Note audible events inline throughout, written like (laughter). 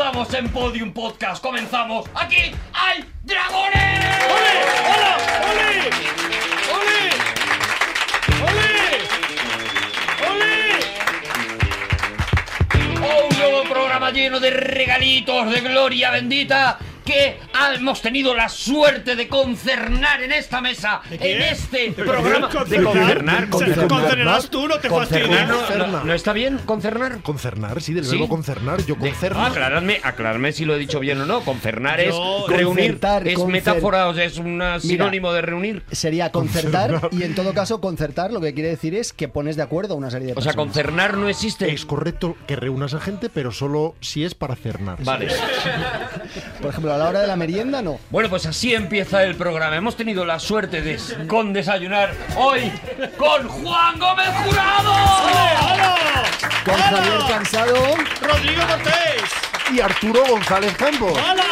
Comenzamos en Podium Podcast, comenzamos. Aquí hay dragones. ¡Ole! ¡Hola! ¡Ole! ¡Ole! ¡Ole! Un nuevo programa lleno de regalitos de gloria bendita que hemos tenido la suerte de concernar en esta mesa, en este ¿De programa. concernar? De concernar, concernarás tú, no te fastidies. no, no, ¿no está bien concernar? Concernar, sí, del ¿Sí? verbo concernar. Yo concerno. aclaradme, aclaradme si lo he dicho bien o no. Concernar es reunir, Concertar, es metáfora, o sea, es un sinónimo de reunir. Sería concertar y en todo caso concertar lo que quiere decir es que pones de acuerdo a una serie de O sea, personas. concernar no existe. Es correcto que reúnas a gente, pero solo si es para cernar. Vale. (laughs) Por ejemplo, a la hora de la merienda no. Bueno, pues así empieza el programa. Hemos tenido la suerte de con desayunar hoy con Juan Gómez Jurado. ¡Hola! Con ¡Hola! Javier Cansado, ¡Rodrigo Cortés! Y Arturo González Campos. ¡Hola!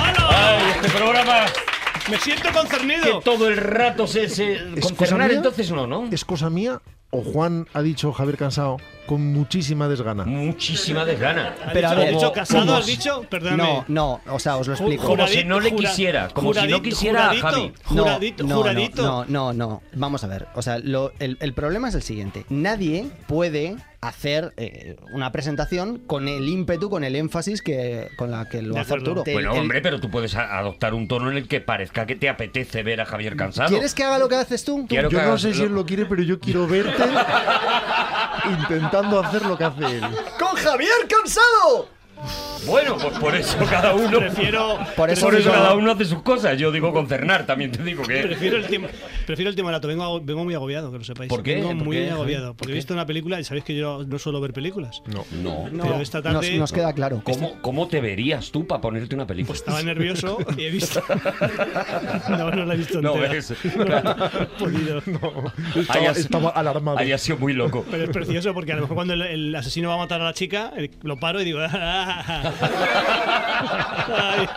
¡Hola! Ay, este programa Me siento que concernido. todo el rato se, se ¿Es cosa concernar, mía? entonces no, ¿no? ¿Es cosa mía o Juan ha dicho Javier Cansado con muchísima desgana? Muchísima desgana. ¿Has Pero a dicho, ver, has dicho casado? ¿cómo? ¿Has dicho? Perdóname. no, no, o sea, os lo explico. Como si no le quisiera, como si no juradito, quisiera a juradito, Javi. No, Juradito, no, juradito. No, no, no, no. Vamos a ver. O sea, lo- el, el problema es el siguiente. Nadie puede hacer eh, una presentación con el ímpetu, con el énfasis que con la que lo hace. Arturo. Bueno, El- hombre, pero tú puedes a- adoptar un tono en el que parezca que te apetece ver a Javier cansado. ¿Quieres que haga lo que haces tú? Quiero Yo no sé si él lo quiere, pero yo quiero verte (laughs) intentando hacer lo que hace él. ¡Con Javier Cansado! Bueno, pues por eso cada uno. Prefiero, Por eso Por eso digo- cada uno hace sus cosas. Yo digo concernar, también te digo que. prefiero el tiempo, prefiero el tiempo barato. Vengo, vengo muy agobiado, que lo sepáis. ¿Por qué? Vengo ¿Por muy qué, agobiado. ¿Por Porque he visto una película y sabéis que yo no suelo ver películas. No. No. Pero esta tarde Nos, nos queda claro. ¿Cómo, ¿Cómo te verías tú para ponerte una película? Pues estaba nervioso y he visto. (laughs) no, no la he visto No, entera. ves. No, (laughs) no. Estaba, estaba alarmado. Había sido muy loco. Pero es precioso porque a lo mejor cuando el, el asesino va a matar a la chica, el- lo paro y digo. (laughs) Ay.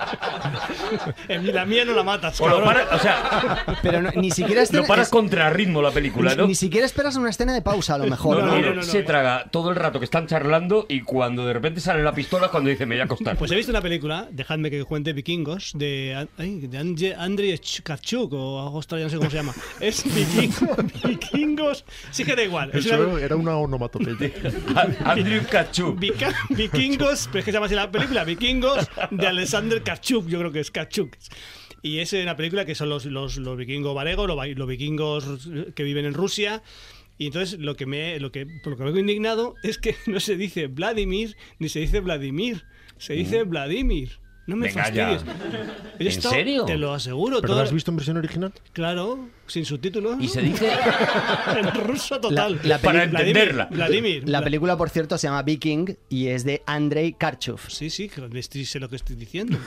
La mía no la matas. O, lo para- o sea, Pero no- ni siquiera lo escena- paras es- contra ritmo la película, ni, ¿no? ni siquiera esperas una escena de pausa, a lo mejor. No, No, no, no, no, no, no. se traga todo el rato que están charlando y cuando de repente sale la pistola es cuando dice me voy a acostar. Pues he visto una película, dejadme que cuente Vikingos, de, ay, de Andrzej- Andrzej Kachuk o algo extraño, no sé cómo se llama. (laughs) Es Vikingo- Vikingos. Sí que da igual. Es una- Eso era una onomatopeya. (laughs) Andrew Kachuk. Vika- Vikingos, pero es que se llama así la película, Vikingos de Alexander Kachuk, yo creo que es Kachuk. Y es una película que son los, los, los vikingos varegos, los, los vikingos que viven en Rusia. Y entonces lo que me lo que por lo que vengo indignado es que no se dice Vladimir ni se dice Vladimir, se dice Vladimir. No me Mm. Venga fastidies. He ¿En estado- serio? Te lo aseguro. ¿Pero todo- lo has visto en versión original? Claro, sin subtítulos. Y se dice (laughs) en ruso total. La- la para entenderla. Vladimir. La película, por cierto, se llama Viking y es de Andrei Karchov. Sí, sí, sé lo que estoy diciendo.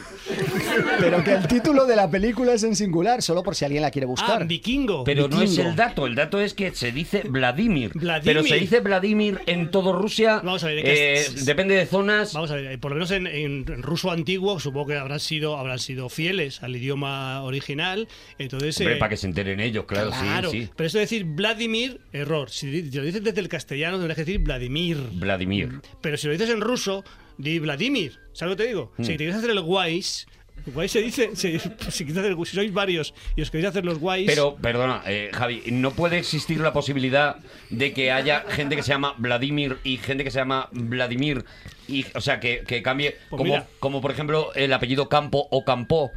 (laughs) Pero que el título de la película es en singular, solo por si alguien la quiere Ah, buscar. vikingo. Pero no es el dato, el dato es que se dice Vladimir. Vladimir. Pero se dice Vladimir en todo Rusia. Vamos a ver, eh, es- depende de zonas. Vamos a ver, eh, por lo menos en, en- en ruso antiguo supongo que habrán sido, habrán sido fieles al idioma original. Entonces, Hombre, eh, para que se enteren ellos, claro, claro. sí, sí. Pero eso de decir Vladimir, error. Si lo dices desde el castellano, que decir Vladimir. Vladimir. Pero si lo dices en ruso, di Vladimir. ¿Sabes lo que te digo? Mm. Si te quieres hacer el guays, el guays se dice, se- si, hacer si sois varios y os queréis hacer los guays, Pero, perdona, eh, Javi, ¿no puede existir la posibilidad de que haya gente que se llama Vladimir y gente que se llama Vladimir? Y, o sea, que, que cambie, Pues como, mira. como por ejemplo el apellido Campo o Campo.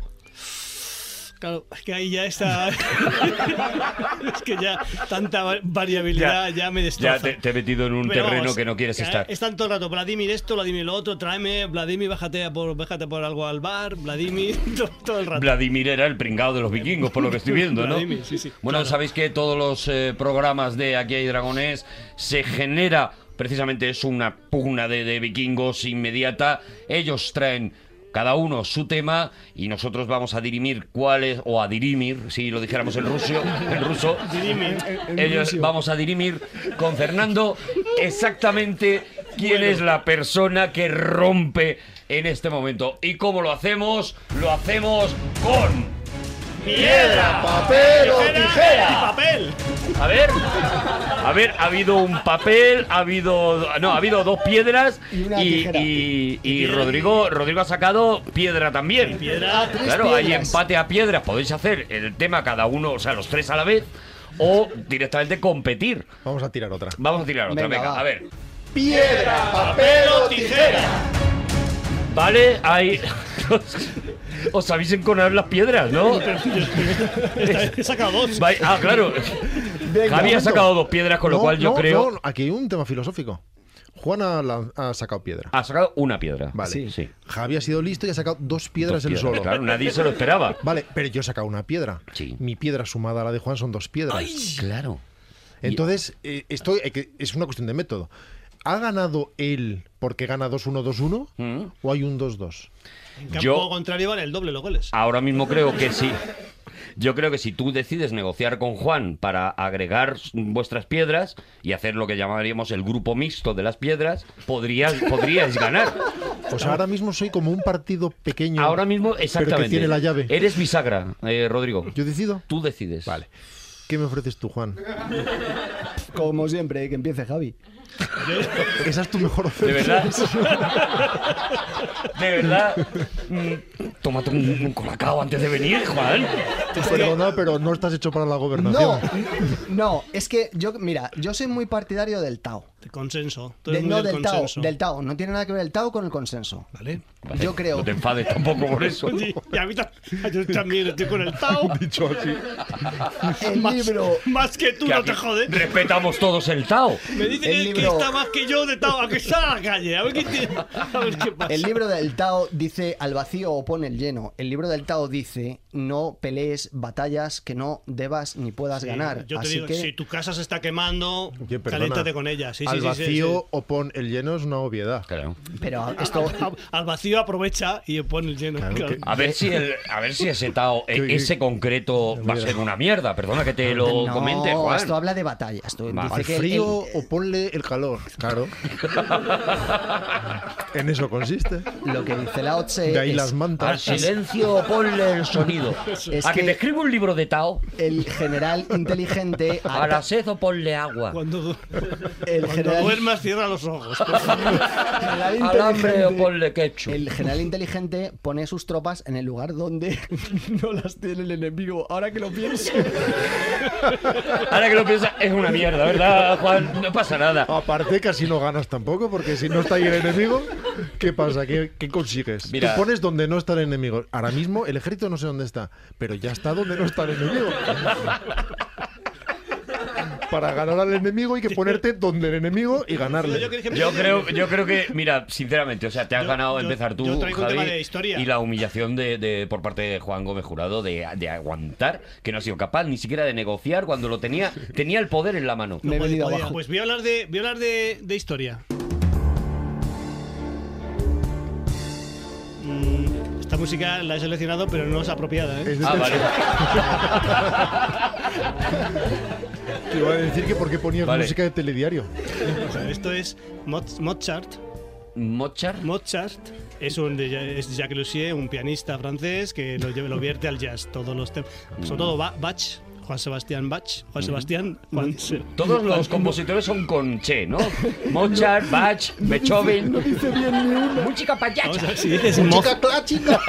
Claro, es que ahí ya está. (laughs) es que ya tanta va- variabilidad ya, me destroza. Ya te, te he metido en un Pero terreno vamos, que no quieres estar. Están todo el rato, Vladimir esto, Vladimir lo otro, tráeme, Vladimir, bájate a por, bájate por algo al bar, Vladimir, (laughs) todo, todo el rato. Vladimir era el pringado de los vikingos, por lo que estoy viendo, ¿no? Vladimir, sí, sí, bueno, claro. sabéis que todos los eh, programas de Aquí hay Dragones se genera, precisamente es una pugna de, de vikingos inmediata. Ellos traen cada uno su tema y nosotros vamos a dirimir cuál es, o a dirimir, si lo dijéramos en ruso, en ruso, ellos vamos a dirimir con Fernando exactamente quién es la persona que rompe en este momento. ¿Y cómo lo hacemos? Lo hacemos con... ¡Piedra! ¡Papel o ¡Y tijera! papel! A ver, a ver, ha habido un papel, ha habido, no, ha habido dos piedras Y una y, tijera. y- y Rodrigo, Rodrigo ha sacado piedra también. Piedra. Tres Claro, hay piedras. empate a piedras, podéis hacer el tema cada uno, o sea, los tres a la vez, o directamente competir. Vamos a tirar otra. Vamos a tirar otra, Venga, venga, a ver. Piedra, papel o tijera. Vale, hay. (laughs) Os sabéis enconar las piedras, ¿no? He sacado dos. Ah, claro. (laughs) Javi ha sacado dos piedras, con lo No, cual yo no, creo. no, aquí hay un tema filosófico. Juan ha, ha sacado piedra. Ha sacado una piedra. Vale. sí. Sí. Javi ha sido listo y ha sacado dos piedras Dos piedras, solo. Claro, nadie se lo esperaba. (laughs) Vale, pero yo he sacado una piedra. Sí. Mi piedra sumada a la de Juan son dos piedras. Claro. Entonces, eh, esto eh, es una cuestión de método. ¿Ha ganado él porque gana 2-1-2-1 Mm. o hay un 2-2? En campo Yo- contrario vale el doble los goles. Ahora mismo creo que sí. Yo creo que si tú decides negociar con Juan para agregar vuestras piedras y hacer lo que llamaríamos el grupo mixto de las piedras, podrías, podríais ganar. Pues ahora mismo soy como un partido pequeño. Ahora mismo, Pero exactamente. que tiene la llave. Eres bisagra, eh, Rodrigo. ¿Yo decido? Tú decides. Vale. ¿Qué me ofreces tú, Juan? Como siempre, que empiece Javi. Esa es tu mejor De oferta. verdad. (laughs) De verdad. Mm, Tómate un, un colacao antes de venir, Juan. Perdona, pero no estás hecho para la No, gobernación. no, es que yo, mira, yo soy muy partidario del Tao. De consenso. Tú De- no, del Tao, consenso. del Tao. No tiene nada que ver el Tao con el consenso. Vale. Yo creo. No te enfades tampoco por eso. (laughs) Y, y a mí yo también estoy con el Tao. (laughs) Dicho así. El libro. Más que tú, Que no te jodes. Respetamos todos el Tao. Me dicen el que, que libro- está más que yo de Tao. A que está a la calle. A ver qué, tiene- a ver qué pasa. El libro del Tao dice al vacío opone el lleno. El libro del Tao dice no pelees batallas que no debas ni puedas Sí, ganar. Yo te Así digo, que si tu casa se está quemando, caliéntate con ella. Sí, Al sí, sí, vacío o pon el lleno es una obviedad. Claro. pero esto Al vacío aprovecha y pone el lleno. Claro Claro. que- A ver si el, a ver si ese Tao, Que- ese concreto va a ser una mierda. Perdona que te lo no, comente, Juan. esto habla de. Esto dice Al que frío el- o ponle el calor. Claro. en eso consiste. lo que dice Lao Tse De ahí es- las Al mantas. silencio ponle el sonido. (laughs) Es a que, que- te escribo un libro de Tao. el general inteligente A la sed o ponle agua. Cuando, el cuando general, duermas, cierra los ojos. por (laughs) favor. general Al hambre o inteligente- ponle ketchup. el general inteligente pone sus tropas en el lugar donde (laughs) no las tiene el enemigo. Ahora que lo pienso. (laughs) Ahora que lo piensas, es una mierda, ¿verdad, Juan? No pasa nada. Aparte, casi no ganas tampoco, porque si no está ahí el enemigo, ¿qué pasa? ¿Qué, qué consigues? Mira. Tú pones donde no está el enemigo. Ahora mismo el ejército no sé dónde está, pero ya está donde no está el enemigo. Para ganar al enemigo hay que ponerte donde el enemigo y ganarle. Yo creo que- Yo creo, yo creo que, (laughs) mira, sinceramente, o sea, te has Yo- ganado yo- empezar tú, Javi, y la humillación de, de- por parte de Juan Gómez Jurado de, de aguantar, que no ha sido capaz ni siquiera de negociar cuando lo tenía, tenía el poder en la mano. Me he venido podía. abajo. Pues voy a hablar de, voy a hablar de, de historia. Mm, esta música la he seleccionado, pero no es apropiada. ¿eh? Ah, vale. (laughs) Te iba a decir que por qué ponías Vale. música de telediario. O sea, esto es Mo- Mozart. Mozart. Mozart es, un de, es Jacques Lussier, un pianista francés que lo, lleva- lo vierte al jazz. Todos los temas, sobre todo Ba- Bach, Juan Sebastián Bach, Juan Sebastián, Juan Se- Todos los compositores son con Che, ¿no? Mozart, Bach, Beethoven. Música Vamos a payacha. ver, si dices Mo- ¡Chica clásica!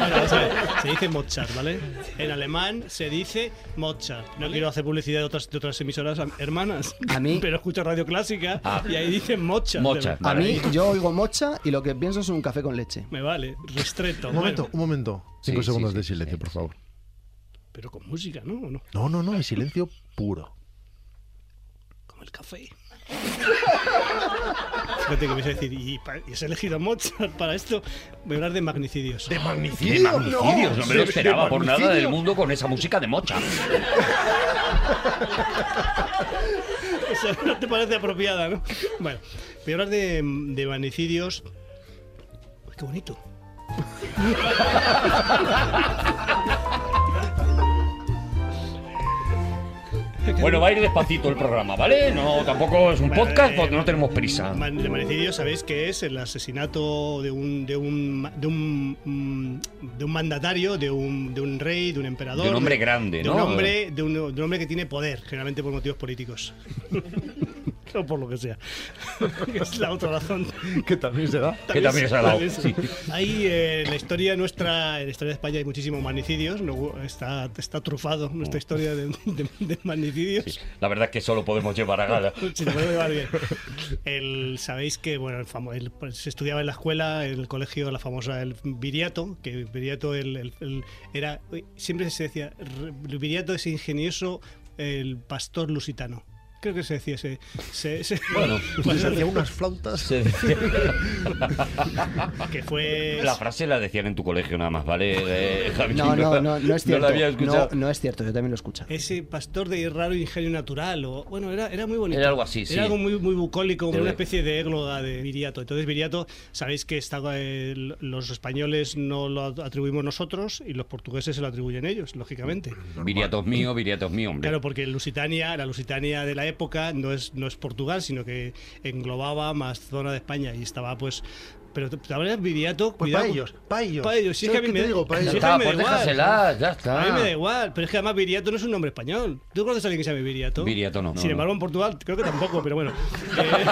Vamos a ver, se dice Mozart, ¿vale? En alemán se dice Mozart. No quiero hacer publicidad de otras, de otras emisoras hermanas, A mí- pero escucho Radio Clásica Ah. y ahí dicen Mozart. Mozart. A mí, yo oigo mocha y lo que pienso es un café con leche. Me vale, restreto. Un momento, bueno, un momento. Cinco Sí, segundos sí, de silencio, sí. por favor. Pero con música, ¿no? ¿O no? No, no, no, hay silencio puro. Como el café. Fíjate que me vas a decir, y, has elegido Mozart para esto. Voy a hablar de magnicidios. ¿De De magnicidio? magnicidios, no me lo ¿De- esperaba de por nada del mundo con esa música de Mozart. (laughs) O sea, no te parece apropiada, ¿no? Bueno, voy a hablar de, de magnicidios. Uy, qué bonito. (laughs) Bueno, va a ir despacito el programa, ¿vale? No, tampoco es un Bueno, podcast porque no tenemos prisa. El manicidio, sabéis que es el asesinato de un de un de un, mm, de un mandatario, de un, de un rey, de un emperador, De un hombre grande, de ¿no? un hombre, de un, de un hombre que tiene poder, generalmente por motivos políticos. (laughs) o por lo que sea. (laughs) es la otra razón. Que también se da. (laughs) Que también se ha dado, también sí. Hay eh, en la historia nuestra, en la historia de España hay muchísimos magnicidios, no- está, está trufado nuestra historia de, de- de magnicidios. Sí, La verdad es que solo podemos llevar a gala. (laughs) Puede llevar bien. El, Sabéis que bueno, el famo- el- pues, se estudiaba en la escuela, en el colegio, la famosa el Viriato, que Viriato el, el- el- era siempre se decía re- Viriato es ingenioso el pastor lusitano. Creo que se decía ese. se- se- Bueno, pues, (laughs) Se hacía unas flautas. Se decía- (laughs) que fue La frase la decían en tu colegio nada más, ¿vale? Eh, Javi? No, no, no, no es No la cierto. había escuchado. No, no es cierto, yo también lo escucho. ese pastor de raro ingenio natural o bueno era, era muy bonito Era algo así, sí. era algo muy muy bucólico Pero- una especie de égloga de Viriato entonces Viriato sabéis que está, eh, los españoles no lo atribuimos nosotros y los portugueses se lo atribuyen ellos lógicamente Viriatos mío, Viriatos mío, hombre. Claro, porque Lusitania, la Lusitania de la época no es, no es Portugal, sino que englobaba más zona de España y estaba pues... Pero te hablas Viriato, Pues cuidado. para ellos, para ellos. Pa' ellos, sí, es que a ¿Sabes mí me- digo? Es ellos. está, me da pues igual. déjasela, ya está. A mí me da igual, pero es que además Viriato no es un nombre español. ¿Tú conoces a alguien que se llame Viriato? Viriato no, no, Sin no. embargo, en Portugal creo que tampoco, pero bueno. (laughs) Eh,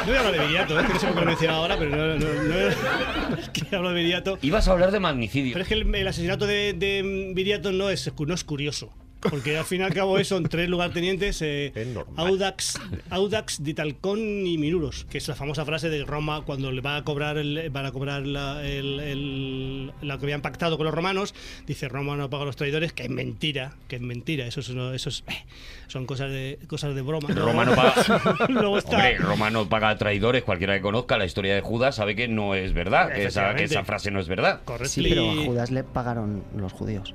no voy a hablar de Viriato, ¿eh? que no sé por qué lo he mencionado ahora, pero no, no, no- es (laughs) que hablo de Viriato. Ibas a hablar de magnicidio. Pero es que el, el asesinato de, de Viriato no es, no es curioso. Porque al fin y al cabo es- son tres lugartenientes, eh. Audax, Audax, Ditalcón y Minuros, que es la famosa frase de Roma cuando le va a cobrar, el, van a cobrar la, el- el- lo que habían pactado con los romanos, dice Roma no paga a los traidores, que es mentira, que es mentira, eso, es, no- eso es- eh, son cosas de, cosas de broma. Roma no paga. (laughs) Luego está... Hombre, Roma no paga traidores. Cualquiera que conozca la historia de Judas sabe que no es verdad, que esa, que esa frase no es verdad. Correcto. Sí, pero a Judas le pagaron los judíos.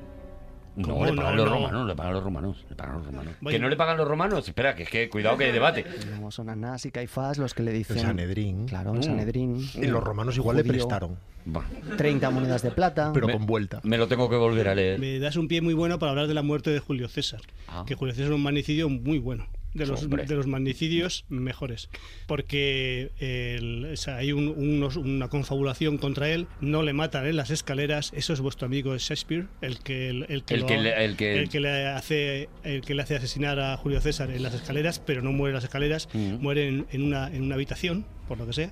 No, ¿Cómo le no? pagan los No. romanos, le pagan los romanos, le pagan los romanos. ¿Que no le pagan los romanos? Espera, que es que cuidado que hay debate. Son Anás y Caifás los que le dicen... El Sanedrín. Claro, el Mm. Sanedrín. Y los romanos igual le prestaron, Bueno, 30 monedas de plata. pero Me- con vuelta. me lo tengo que volver a leer. Me das un pie muy bueno para hablar de la muerte de Julio César. Ah. Que Julio César es un magnicidio muy bueno. De los, Hombre. de los magnicidios mejores. Porque el- o sea, hay un- unos- una confabulación contra él. No le matan en las escaleras. Eso es vuestro amigo Shakespeare, el que, el, el que, El lo- que le- el que- el que le hace, el que le hace asesinar a Julio César en las escaleras, pero no muere en las escaleras, Mm. muere en, en una, en una habitación, por lo que sea.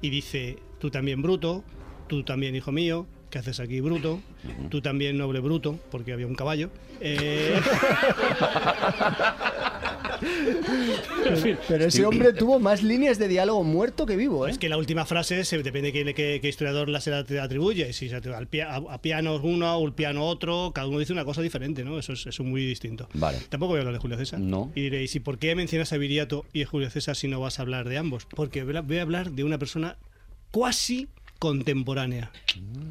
Y dice: Tú también, bruto. Tú también, hijo mío. ¿Qué haces aquí, bruto? Tú también, noble bruto, porque había un caballo. Eh, (laughs) (laughs) (laughs) Pero ese hombre tuvo más líneas de diálogo muerto que vivo, ¿eh? es que la última frase se, depende de qué, qué- historiador la se la atribuye. Si se atribuye al a, a piano uno o el piano otro, cada uno dice una cosa diferente, ¿no? Eso es, eso muy distinto. Vale. Tampoco voy a hablar de Julio César. No. Y diréis, ¿y por qué mencionas a Viriato y a Julio César si no vas a hablar de ambos? Porque voy a hablar de una persona cuasi contemporánea.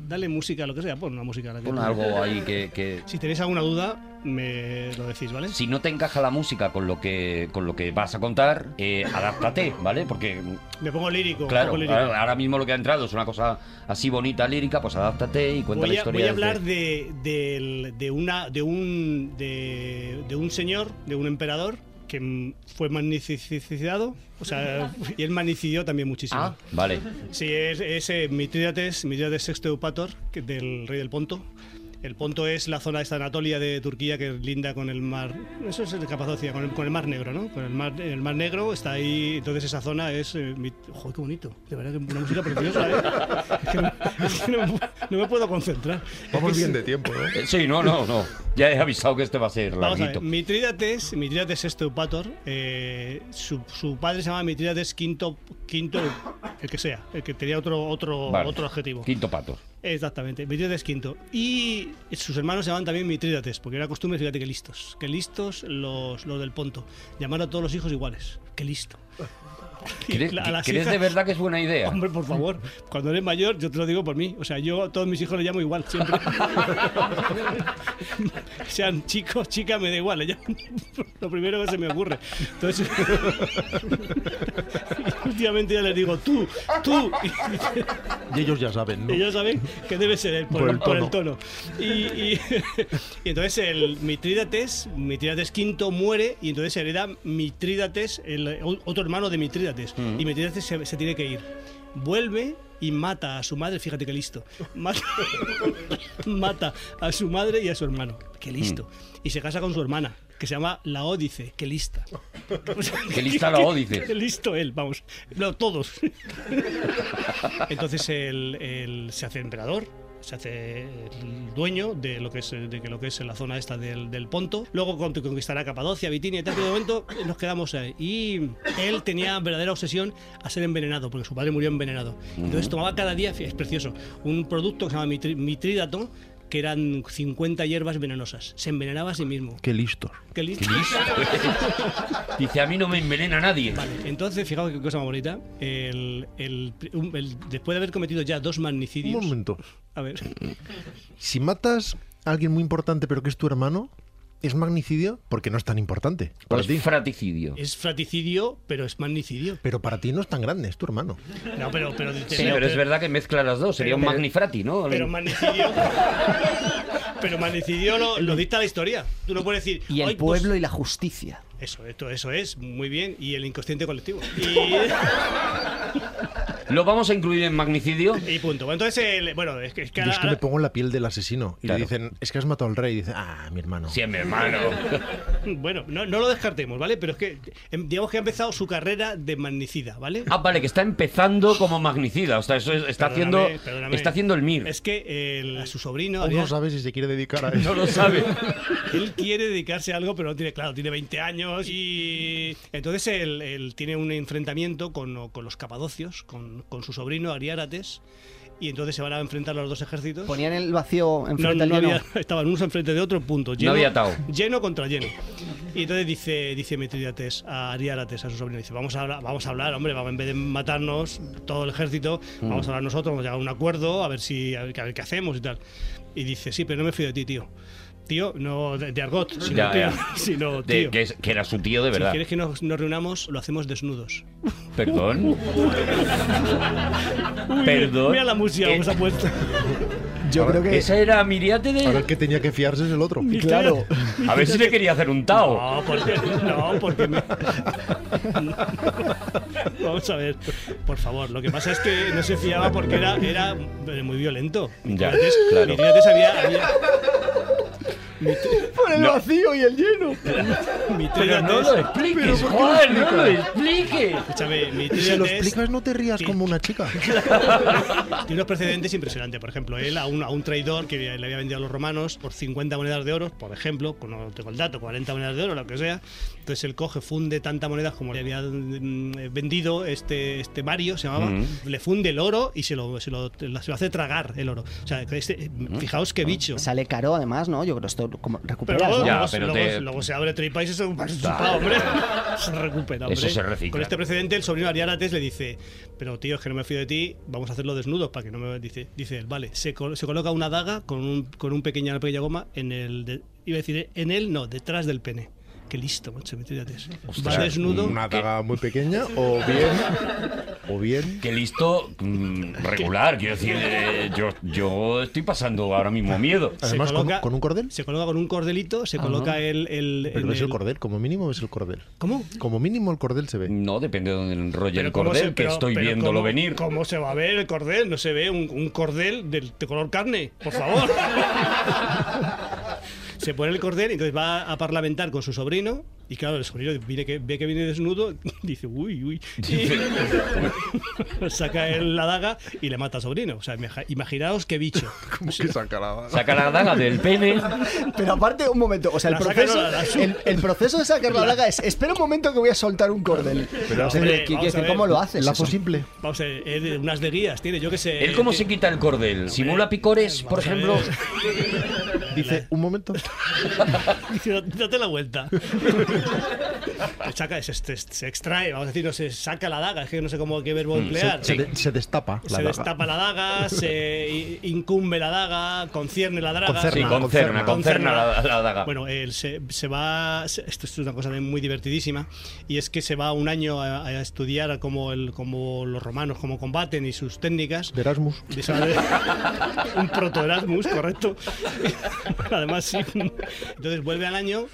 Dale música, lo que sea, pon una música. a La que Pon algo ahí que, que- Si tenéis alguna duda, me lo decís, ¿vale? Si no te encaja la música con lo que, con lo que vas a contar, eh, adáptate, ¿vale? Porque, Me pongo lírico. claro, lírico. ahora ahora mismo lo que ha entrado es una cosa así bonita, lírica, pues adáptate y cuenta Voy la historia. voy a desde- hablar de, del- de una de un de, de un señor, de un emperador que fue magnificado, o sea, (laughs) y él magnicidió también muchísimo. Ah, vale. Sí, es, es eh, Mitrídates, Mitrídates VI Eupator, que- del rey del Ponto. El Ponto es la zona esta de Anatolia de Turquía que linda con el mar. Eso es el Capadocia, con el, con el mar Negro, ¿no? Con el mar, el mar Negro está ahí. Entonces esa zona es. eh, ¡Joder, qué bonito! De verdad que una música preciosa, ¿eh? Es que no, es que no- no me puedo concentrar. Vamos Es bien de tiempo, ¿no? Eh, Sí, no, no, no. Ya he avisado que este va a ser a larguito. Mitrídates, Mitrídates Esteupator, eh, su, su padre se llamaba Mitrídates Quinto, Quinto, el que sea, el que tenía otro, otro, Vale. otro adjetivo. Quinto pato. Exactamente, Mitrídates Quinto. Y sus hermanos se llamaban también Mitrídates, porque era costumbre, fíjate que listos, que listos los, los del Ponto. Llamar a todos los hijos iguales, que listo. (laughs) ¿Crees, a las crees hijas- de verdad que es buena idea? Hombre, por favor, cuando eres mayor, yo te lo digo por mí. O sea, yo a todos mis hijos les llamo igual, siempre. (laughs) Sean chicos, chicas, me da igual. llamo lo primero que se me ocurre. Entonces, (laughs) últimamente ya les digo tú, tú. Y ellos ya saben, ¿no? Ellos saben que debe ser él por, Por el por el tono. tono. Y, y- y entonces el Mitrídates, Mitrídates V muere y entonces hereda Mitrídates, el otro hermano de Mitrídates. Y Mitrídates se, se tiene que ir. Vuelve y mata a su madre, fíjate qué listo. Mata, (laughs) mata a su madre y a su hermano. Qué listo. Y se casa con su hermana, que se llama Laódice. Qué lista. (laughs) Qué lista Laódice. (laughs) Qué listo él, vamos. No, todos. Entonces él, él se hace emperador, se hace el dueño de lo que es de que lo que es la zona esta del, del Ponto. Luego con- conquistará Capadocia, Bitinia y tal. pero De momento nos quedamos ahí. Y él tenía verdadera obsesión a ser envenenado, porque su padre murió envenenado. Entonces tomaba cada día, es precioso, un producto que se llama mitri- mitrídato que eran 50 hierbas venenosas. Se envenenaba a sí mismo. Qué listos. Qué listo. (laughs) Dice, a mí no me envenena nadie. Vale, entonces, fijaos qué cosa más bonita. El, el- un- el- después de haber cometido ya dos Un magnicidios. momento. A ver. Si matas a alguien muy importante pero que es tu hermano, ¿es magnicidio? Porque no es tan importante para Pues ti. fraticidio. Es fraticidio, pero es magnicidio. Pero para ti no es tan grande, es tu hermano. No, pero, pero, Sí, pero es verdad que mezcla las dos. Sería un magnifrati, ¿no? Pero magnicidio. pero magnicidio lo, lo dicta la historia. Tú no puedes decir. Y el "Ay, pues, pueblo y la justicia. Eso, esto, eso es, muy bien. Y el inconsciente colectivo. (laughs) ¿Lo vamos a incluir en magnicidio? Y, punto. Entonces, el- bueno, es que, es que Yo es que ahora- me pongo en la piel del asesino y Claro. le dicen, es que has matado al rey. Y dice, ah, mi hermano. Sí, mi hermano. (laughs) Bueno, no, no lo descartemos, ¿vale? Pero es que, em, digamos que ha empezado su carrera de magnicida, ¿vale? Ah, vale, que está empezando como magnicida. O sea, eso es- está, haciendo, perdóname. está haciendo el MIR. Es que el- a su sobrino. Aún Adrián, no sabe si se quiere dedicar a (laughs) eso. No lo sabe. (laughs) él quiere dedicarse a algo, pero no tiene claro, tiene 20 años y entonces él, él tiene un enfrentamiento con, con los capadocios, con, con su sobrino Ariárates, y entonces se van a enfrentar los dos ejércitos. Ponían el vacío no, enfrente no al lleno. había, (laughs) estaban unos enfrente de otro punto. Lleno, había atado. Lleno contra lleno. Y entonces dice, dice a Ariárates, a su sobrino, dice, vamos a hablar, vamos a hablar hombre, vamos, en vez de matarnos todo el ejército, vamos a hablar nosotros, vamos a llegar a un acuerdo, a ver si, a ver, a ver qué hacemos y tal. Y dice, sí, pero no me fío de ti, tío. Tío, no de, de Argot, sino, Ya, tío, ya. (laughs) sino, De- tío. que, es- que era su tío de Si verdad. quieres que nos, nos reunamos, lo hacemos desnudos. Perdón. (laughs) Perdón. Mira la música Eh, que se ha puesto. (laughs) Yo creo que. Esa era Miriáte Ahora de... el que tenía que fiarse es el otro. (laughs) Claro. A ver si le quería hacer un Tao. No, porque, no, porque me- (laughs) Vamos a ver, por favor. Lo que pasa es que no se fiaba porque era, era muy violento. Ya, claro. Mitrídates había, había- Por el No. vacío y el lleno. (laughs) Pero no lo expliques, Juan, no lo expliques. Escúchame, Si Mitrídates lo explicas no te rías como una chica. tiene unos precedentes impresionantes. Por ejemplo, él a un, a un traidor que le había vendido a los romanos por 50 monedas de oro, por ejemplo, no tengo el dato, 40 monedas de oro, lo que sea. Entonces él coge, funde tantas monedas como le había mm, vendido este, este Mario, se llamaba, Mm. le funde el oro y se lo, se lo, se lo hace tragar el oro. O sea, que este- fijaos qué bicho. Sale caro además, ¿no? Yo creo esto como Pero recuperas, luego, ¿no? Ya, pero luego- te- luego se abre tripa y se. Se (laughs) recupera, hombre. Eso se recicla. Con este precedente, el sobrino Ariarates le dice: Pero tío, es que no me fío de ti, vamos a hacerlo desnudos para que no me. Dice, dice él, vale. Se, col- se coloca una daga con, un, con un pequeña, una pequeña goma en el. de- iba a decir, en él, no, detrás del pene. Qué listo, macho, Mitrídates. Va desnudo. Una daga muy pequeña o bien... O bien... Qué listo, mm, regular, quiero decir, eh, yo, yo estoy pasando ahora mismo miedo. se Además, con, coloca- con un cordel. Se coloca con un cordelito, se coloca el. el Pero no es el el- cordel, como mínimo es el cordel. ¿Cómo? Como mínimo el cordel se ve. No, depende de donde enrolle Pero el ¿cómo cordel, se- que pero- estoy pero viéndolo ¿cómo- venir. ¿Cómo se va a ver el cordel? No se ve un, un cordel del- de color carne, por favor. (laughs) se pone el cordel y entonces va a parlamentar con su sobrino. Y claro, el sobrino viene que, ve que viene desnudo, (laughs) dice, uy, uy. Y (laughs) saca él la daga y le mata al sobrino. O sea, imag- imaginaos qué bicho. (laughs) Como que saca la daga. Saca la daga del pene. Pero aparte, un momento, o sea, el La proceso, la- la el, el proceso de sacar la daga es, espera un momento que voy a soltar un cordel. Pero, O sea, hombre, ¿qué- vamos qué- a ver. ¿Cómo lo haces? Lazo eso? simple. Vamos a ver, él, unas de guías tiene, yo qué sé. ¿Él cómo se quita el cordel? ¿Simula picores, por ejemplo? Dice, un momento. Dice, Date la vuelta. Se, (laughs) saca- se, se- se extrae, vamos a decir, no se saca la daga, es que no sé cómo qué verbo emplear. Se, de- se destapa. la se daga. destapa la daga, se incumbe la daga, concierne la daga. Concerna, Sí, concerna, concerna la, la daga. Bueno, él se, se va. esto es una cosa muy divertidísima. Y es que se va un año a, a estudiar cómo, el, cómo los romanos cómo combaten y sus técnicas. De Erasmus. De esa- (laughs) un proto Erasmus, correcto. (laughs) Además, sí. Entonces vuelve al año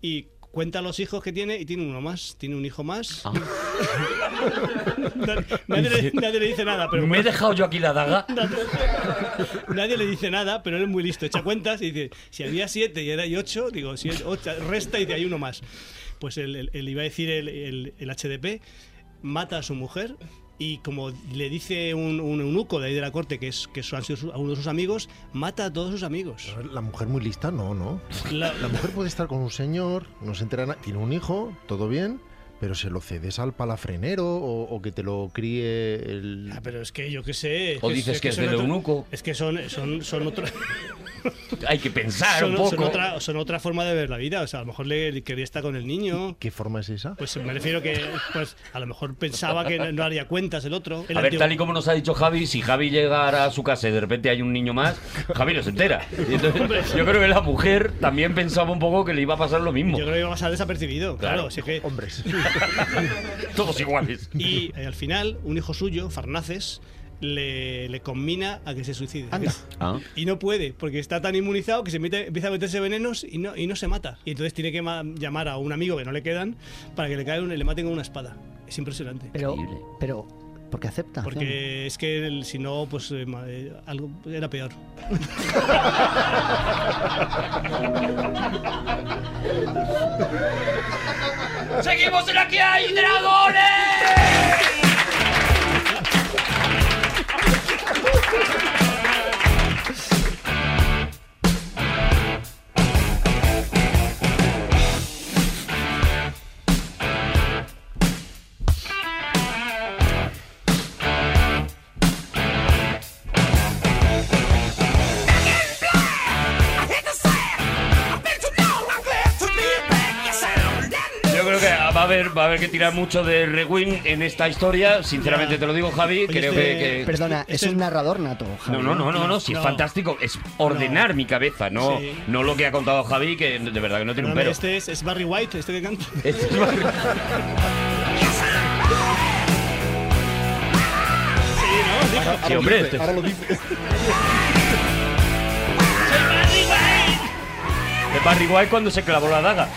y cuenta los hijos que tiene y tiene uno más. Tiene un hijo más. Ah. (laughs) nadie, nadie le, nadie le dice nada, pero Me he dejado yo aquí la daga. (laughs) Nadie le dice nada, pero él es muy listo. Echa cuentas y dice, si había siete y era y ocho, digo, si es ocho, resta y dice, hay uno más. Pues él, él- él iba a decir el, el- el HDP, mata a su mujer y como le dice un, un eunuco de ahí de la corte, que es que han sido su- uno de sus amigos, mata a todos sus amigos. La mujer muy lista, no, no. La- La mujer puede estar con un señor, no se entera nada, tiene un hijo, todo bien, pero se lo cedes al palafrenero o, o que te lo críe el... Ah, pero es que yo qué sé. O dices que es son del otro- eunuco. Es que son, son, son otra. (laughs) (laughs) Hay que pensar son, un son poco. otra, son otra forma de ver la vida. O sea, a lo mejor le quería estar con el niño. ¿Qué forma es esa? Pues me refiero que pues a lo mejor pensaba que no, no haría cuentas el otro. El A ver, antiguo- tal y como nos ha dicho Javi, si Javi llegara a su casa y de repente hay un niño más, Javi no se entera. Entonces, yo creo que la mujer también pensaba un poco que le iba a pasar lo mismo. Yo creo que iba a pasar desapercibido, claro. Claro. así que- Hombres. (laughs) Todos iguales. y eh, al final, un hijo suyo, Farnaces, le, le combina a que se suicide. Ah. Y no puede, porque está tan inmunizado que se mete, empieza a meterse venenos y no, y no se mata. Y entonces tiene que ma- llamar a un amigo que no le quedan para que le, caiga un- le maten con una espada. Es impresionante. Pero, pero, ¿por qué acepta? Porque es que el- si no, pues eh, eh, algo era peor. (laughs) ¡Seguimos en Aquí hay dragones! Thank you. Haber, va a haber que tirar mucho de rewind en esta historia. Sinceramente Ya. te lo digo, Javi. Oye, creo este- que, que- Perdona, Este es es- un narrador nato. Javi, No, no, no, no, no, si es No. fantástico. Es ordenar mi cabeza, no, Sí. no lo que ha contado Javi, que de verdad que no tiene un pero. este es, es Barry White, este que canta. (laughs) Este es Barry- (laughs) Sí, ¿no? Dijo. Sí, hombre, este- Ahora lo (laughs) Barry White cuando se clavó la daga.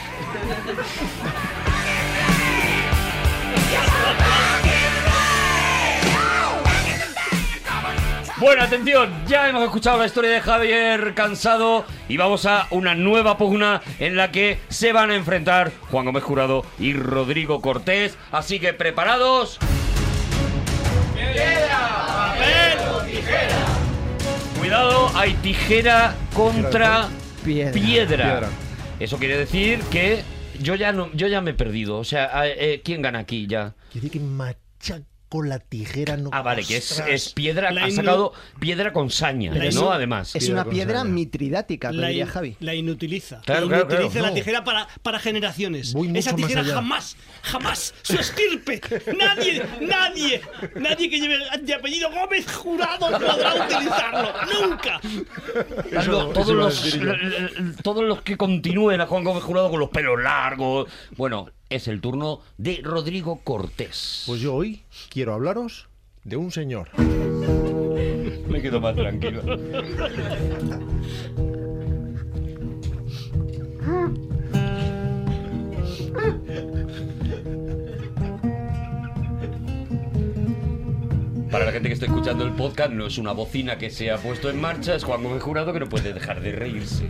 Bueno, atención, ya hemos escuchado la historia de Javier Cansado y vamos a una nueva pugna en la que se van a enfrentar Juan Gómez Jurado y Rodrigo Cortés. Así que preparados. Cuidado, hay tijera contra Piedra. piedra. Piedra. Eso quiere decir que yo ya no, yo ya me he perdido. O sea, eh, eh, ¿quién gana aquí ya? Quiere decir que machaco la tijera, no. Ah, vale, que es, piedra, La ha sacado piedra con saña, La ¿no? Además. Es una con piedra mitridática, La, diría Javi. la inutiliza. Claro, La inutiliza claro. la No. tijera para, para generaciones. Esa tijera jamás, jamás, su estirpe. Nadie, nadie, nadie que lleve de apellido Gómez Jurado podrá utilizarlo. Nunca. Todos, los, l- l- todos los que continúen a Juan Gómez Jurado con los pelos largos. Bueno, es el turno de Rodrigo Cortés. Pues yo hoy quiero hablaros de un señor. me quedo más tranquilo. Para la gente que está escuchando el podcast, no es una bocina que se ha puesto en marcha, es Juan Gómez Jurado que no puede dejar de reírse.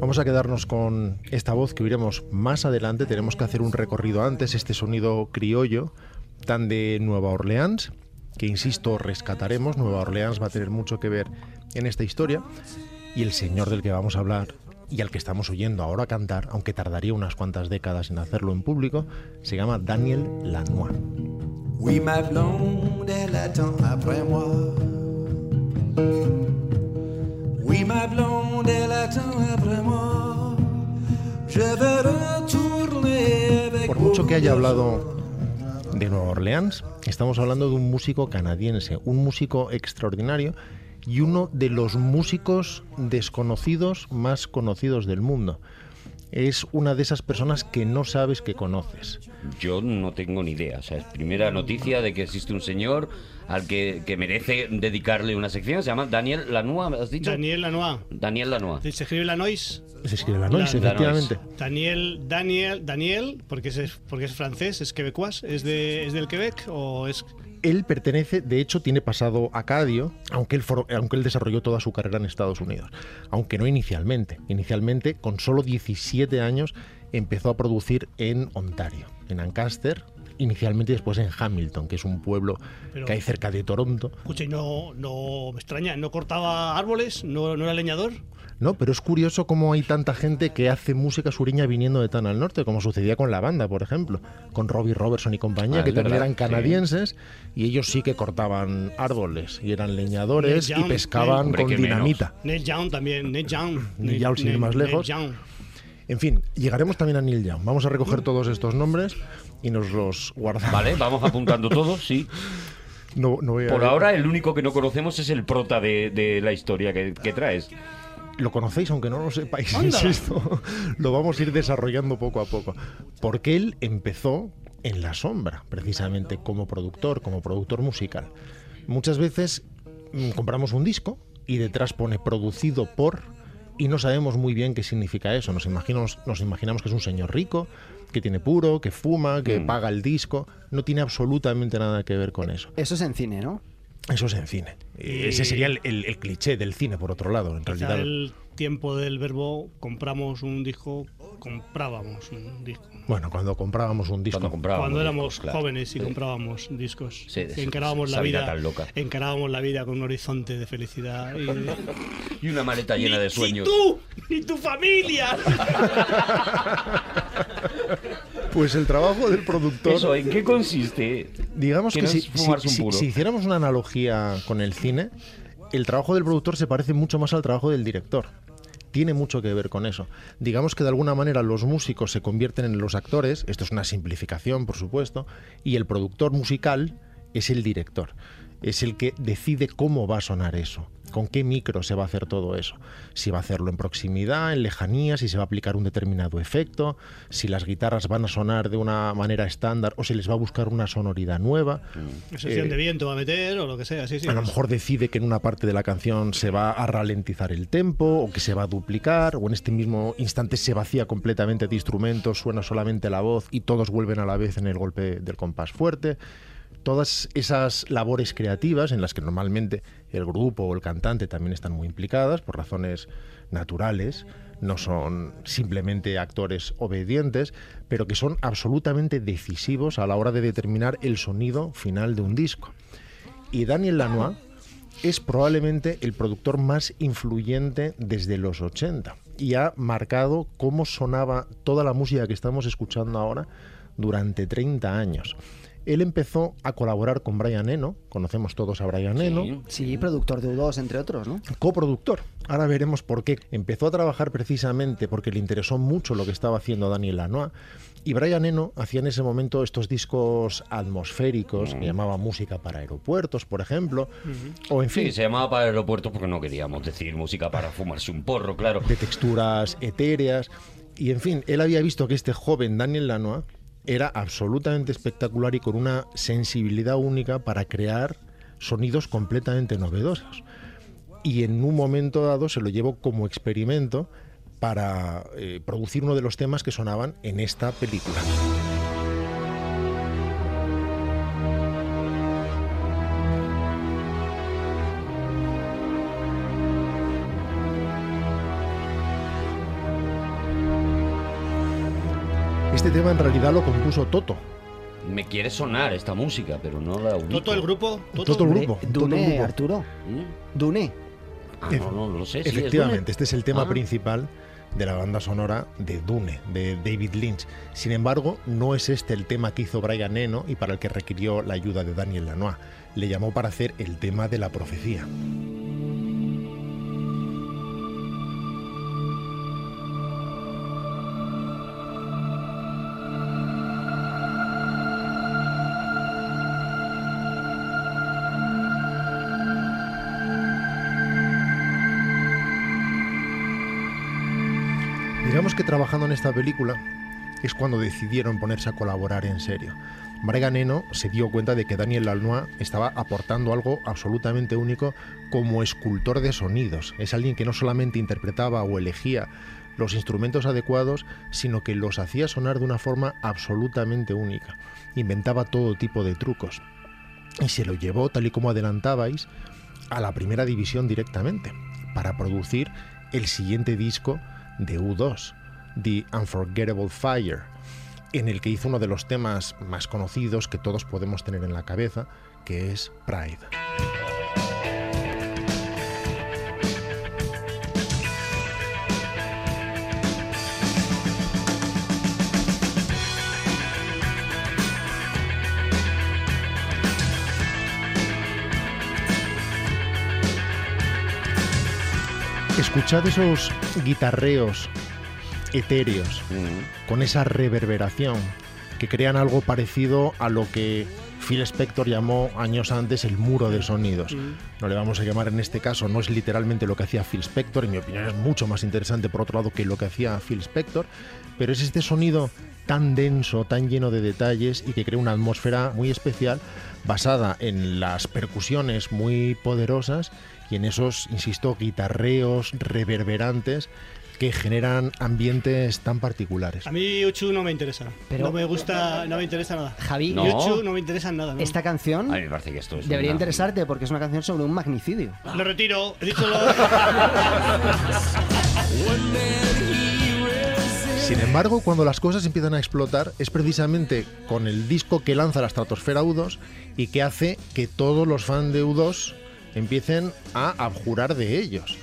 Vamos a quedarnos con esta voz que oiremos más adelante. Tenemos que hacer un recorrido antes, este sonido criollo, tan de Nueva Orleans, que insisto, rescataremos. Nueva Orleans va a tener mucho que ver en esta historia. Y el señor del que vamos a hablar y al que estamos oyendo ahora cantar, aunque tardaría unas cuantas décadas en hacerlo en público, se llama Daniel Lanois. Oui, ma blonde, elle attend après moi. Oui, ma blonde, elle attend après moi. Je vais retourner avec Por mucho que haya hablado de Nueva Orleans, estamos hablando de un músico canadiense, un músico extraordinario y uno de los músicos desconocidos más conocidos del mundo. Es una de esas personas que no sabes que conoces. Yo no tengo ni idea. Es primera noticia de que existe un señor al que, que merece dedicarle una sección. Se llama Daniel Lanois, ¿has dicho? Daniel Lanois. Daniel Lanois. Se escribe Lanois. Se escribe la noche, La- efectivamente. Daniel, Daniel, Daniel, porque es, porque es francés, es quebecuas, es, de, es del Quebec o es... Él pertenece, de hecho, tiene pasado acadio, aunque él, for- aunque él desarrolló toda su carrera en Estados Unidos. Aunque no inicialmente. Inicialmente, con solo 17 años, empezó a producir en Ontario, en Ancaster, inicialmente y después en Hamilton, que es un pueblo Pero- que hay cerca de Toronto. Escucha, y no, no me extraña, no cortaba árboles, no, no era leñador. No, pero es curioso cómo hay tanta gente que hace música sureña viniendo de tan al norte, como sucedía con la banda, por ejemplo, con Robbie Robertson y compañía, Ah, que también verdad, eran sí. canadienses, y ellos sí que cortaban árboles, y eran leñadores, Neil y Young, pescaban Hombre, con dinamita. Neil Young también, Neil Young. Neil Young, sin ir más Neil lejos. Young. En fin, llegaremos también a Neil Young. Vamos a recoger todos estos nombres y nos los guardamos. Vale, vamos apuntando todos, (laughs) sí. No, no voy a- Por ahora, el único que no conocemos es el prota de, de la historia que, que traes. Lo conocéis, aunque no lo sepáis, Ándala. insisto. (laughs) Lo vamos a ir desarrollando poco a poco. Porque él empezó en la sombra, precisamente como productor, como productor musical. Muchas veces mm, compramos un disco y detrás pone producido por y no sabemos muy bien qué significa eso. Nos imaginamos, nos imaginamos que es un señor rico, que tiene puro, que fuma, que Mm. paga el disco. No tiene absolutamente nada que ver con eso. Eso es en cine, ¿no? Eso es en cine. Ese sería el, el- el cliché del cine, por otro lado, en Quizá realidad. el tiempo del verbo compramos un disco, comprábamos un disco. Bueno, cuando comprábamos un disco. Cuando comprábamos. Cuando éramos discos, claro. jóvenes y Sí. comprábamos discos, Sí, y encarábamos la vida vida, tan loca. encarábamos la vida con un horizonte de felicidad y de- (laughs) Y una maleta llena de ¡Y sueños. tú! ¡Y tu familia! (laughs) Pues el trabajo del productor. Eso, ¿en qué consiste? digamos que si hiciéramos una analogía con el cine, el trabajo del productor se parece mucho más al trabajo del director. Tiene mucho que ver con eso. Digamos que de alguna manera los músicos se convierten en los actores, esto es una simplificación, por supuesto, y el productor musical es el director. Es el que decide cómo va a sonar eso, con qué micro se va a hacer todo eso. Si va a hacerlo en proximidad, en lejanía, si se va a aplicar un determinado efecto, si las guitarras van a sonar de una manera estándar o se les va a buscar una sonoridad nueva. Sección Eh, de viento va a meter o lo que sea, sí, sí. a lo mejor decide que en una parte de la canción se va a ralentizar el tempo o que se va a duplicar o en este mismo instante se vacía completamente de instrumentos, suena solamente la voz y todos vuelven a la vez en el golpe del compás fuerte. Todas esas labores creativas en las que normalmente el grupo o el cantante también están muy implicadas por razones naturales, no son simplemente actores obedientes, pero que son absolutamente decisivos a la hora de determinar el sonido final de un disco. Y Daniel Lanois es probablemente el productor más influyente desde los 80 y ha marcado cómo sonaba toda la música que estamos escuchando ahora durante 30 años. Él empezó a colaborar con Brian Eno, conocemos todos a Brian Eno, Sí. Sí, productor de U2, entre otros, ¿no? coproductor. Ahora veremos por qué. Empezó a trabajar precisamente porque le interesó mucho lo que estaba haciendo Daniel Lanois. Y Brian Eno hacía en ese momento estos discos atmosféricos que llamaba música para aeropuertos, por ejemplo. O en fin, Sí, se llamaba para aeropuertos porque no queríamos decir música para fumarse un porro, claro. de texturas etéreas. Y en fin, él había visto que este joven Daniel Lanois era absolutamente espectacular y con una sensibilidad única para crear sonidos completamente novedosos. Y en un momento dado se lo llevó como experimento para eh, producir uno de los temas que sonaban en esta película. Este tema en realidad lo compuso Toto. Me quiere sonar esta música, pero no la ubico. Toto el grupo, Toto, Toto el grupo. Toto el Dune, grupo. Arturo. ¿Mm? Dune. Ah, no, no, no lo sé. sí, es Efectivamente, Dune. este es el tema Ah. principal de la banda sonora de Dune, de David Lynch. Sin embargo, no es este el tema que hizo Brian Eno y para el que requirió la ayuda de Daniel Lanois. Le llamó para hacer el tema de la profecía. Que trabajando en esta película es cuando decidieron ponerse a colaborar en serio. Brian Eno se dio cuenta de que Daniel Lanois estaba aportando algo absolutamente único como escultor de sonidos. Es alguien que no solamente interpretaba o elegía los instrumentos adecuados, sino que los hacía sonar de una forma absolutamente única. Inventaba todo tipo de trucos. Y se lo llevó, tal y como adelantabais, a la primera división directamente, para producir el siguiente disco de U2, The Unforgettable Fire, en el que hizo uno de los temas más conocidos que todos podemos tener en la cabeza, que es Pride. Escuchad esos guitarreos etéreos, con esa reverberación, que crean algo parecido a lo que Phil Spector llamó años antes el muro de sonidos. No le vamos a llamar en este caso, no es literalmente lo que hacía Phil Spector, en mi opinión es mucho más interesante por otro lado que lo que hacía Phil Spector, pero es este sonido tan denso, tan lleno de detalles y que crea una atmósfera muy especial basada en las percusiones muy poderosas y en esos, insisto, guitarreos reverberantes que generan ambientes tan particulares. A mí Uchu no me interesa. Pero- no me gusta, no me interesa nada. Javi, No. Uchu no me interesa nada. ¿no? esta canción A mí me parece que esto es debería una- interesarte porque es una canción sobre un magnicidio. Lo retiro. He dicho lo... (laughs) Sin embargo, cuando las cosas empiezan a explotar, es precisamente con el disco que lanza la estratosfera U2 y que hace que todos los fans de U2 empiecen a abjurar de ellos.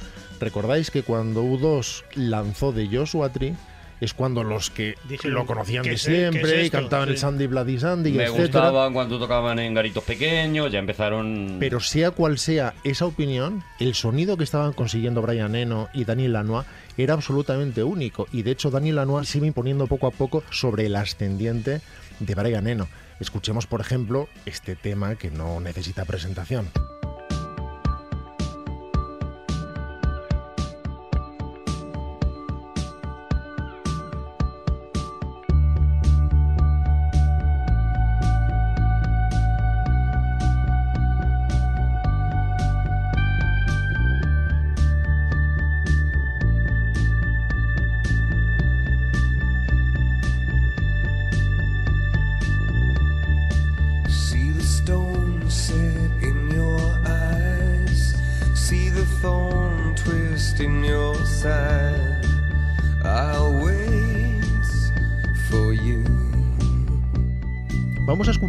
Recordáis que cuando U2 lanzó de Joshua Tree es cuando los que Dijeron, lo conocían ¿qué de es- qué es siempre y cantaban el Sí. Sandy Bloody Sandy, Me etcétera. gustaban cuando tocaban en garitos pequeños, ya empezaron... Pero sea cual sea esa opinión, el sonido que estaban consiguiendo Brian Eno y Daniel Lanois era absolutamente único. Y de hecho Daniel Lanois se iba imponiendo poco a poco sobre el ascendiente de Brian Eno. Escuchemos, por ejemplo, este tema que no necesita presentación.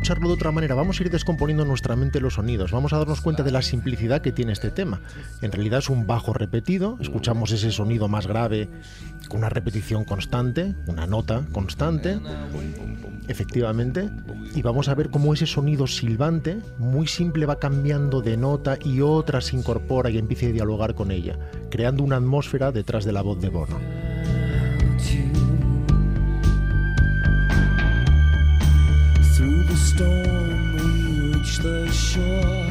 Escucharlo de otra manera, vamos a ir descomponiendo en nuestra mente los sonidos, vamos a darnos cuenta de la simplicidad que tiene este tema. En realidad es un bajo repetido, escuchamos ese sonido más grave con una repetición constante, una nota constante, efectivamente, y vamos a ver cómo ese sonido silbante, muy simple, va cambiando de nota y otra se incorpora y empieza a dialogar con ella, creando una atmósfera detrás de la voz de Bono. Storm, we reach the shore.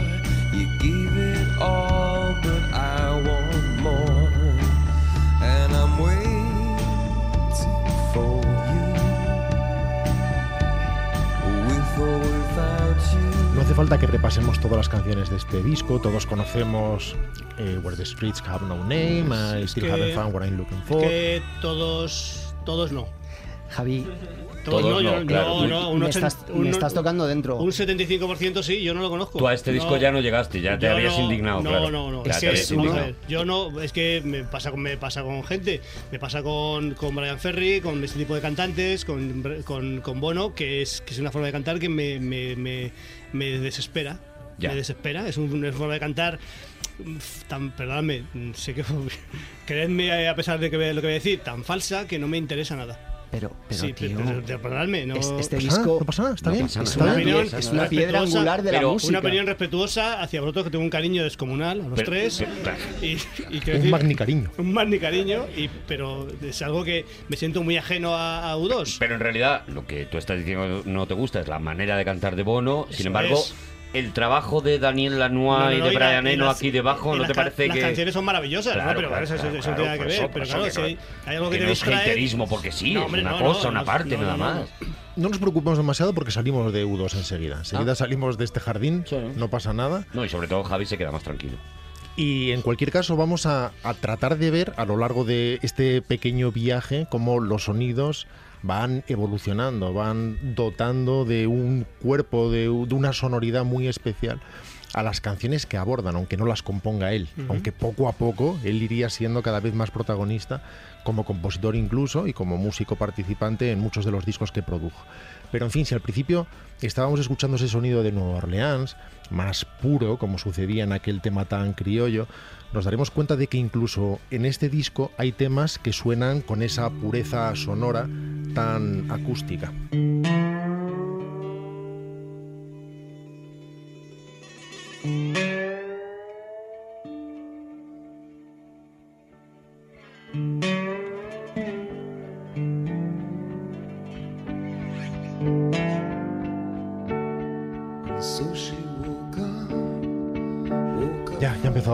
You gave it all, but I want more. And I'm waiting for you. With or without you. No hace falta que repasemos todas las canciones de este disco, todos conocemos eh, Where the Streets Have No Name, I Still que- Haven't Found What I'm Looking For. que todos, todos no. Javi, Todos no, yo- no, claro. no, no, un me, ochen- estás, un- me estás tocando dentro. Un 75% sí, yo no lo conozco. Tú a este disco No. ya no llegaste, ya te habías no, indignado, no, claro. No, no, Es que es- indignado. yo no, es que me pasa, con- me pasa con gente, me pasa con, con Brian Ferry, con este tipo de cantantes, con, con, con Bono, que es, que es una forma de cantar que me, me, me, me desespera. Ya. me desespera. Es un- una forma de cantar mm, tan, perdóname, sé que (laughs) creedme a pesar de que lo que voy a decir, tan falsa que no me interesa nada. Pero, pero sí, tío, pero, pero perdonadme, no. es- este disco ¿No pasa nada? ¿Está No bien? pasa nada. es ¿Está una, opinión piedra, es una piedra respetuosa, angular de la pero música. Una opinión respetuosa hacia vosotros que tengo un cariño descomunal a los Pero- tres. y, y Un decir, magni cariño. un magni cariño, y, pero es algo que me siento muy ajeno a, a U2. Pero en realidad lo que tú estás diciendo no te gusta es la manera de cantar de Bono. Sin Eso embargo, es. El trabajo de Daniel Lanois No, no, y no, de Brian Eno las- aquí debajo, ¿no las te parece las que...? canciones son maravillosas, Claro, ¿no? Pero claro, eso, claro, eso claro, tiene nada que ver. eso, pero eso claro, si hay, hay algo que, que te no es distrae. haterismo porque sí, No, es hombre, una no, cosa, no, una no, parte, no, nada no, no. más. No nos preocupemos demasiado porque salimos de U2 enseguida. Enseguida Ah. salimos de este jardín, Sí. no pasa nada. No, y sobre todo Javi se queda más tranquilo. Y en cualquier caso vamos a, a tratar de ver a lo largo de este pequeño viaje cómo los sonidos van evolucionando, van dotando de un cuerpo, de, una sonoridad muy especial a las canciones que abordan, aunque no las componga él, aunque poco a poco él iría siendo cada vez más protagonista como compositor incluso y como músico participante en muchos de los discos que produjo. Pero en fin, si al principio estábamos escuchando ese sonido de Nueva Orleans, más puro, como sucedía en aquel tema tan criollo, nos daremos cuenta de que incluso en este disco hay temas que suenan con esa pureza sonora tan acústica.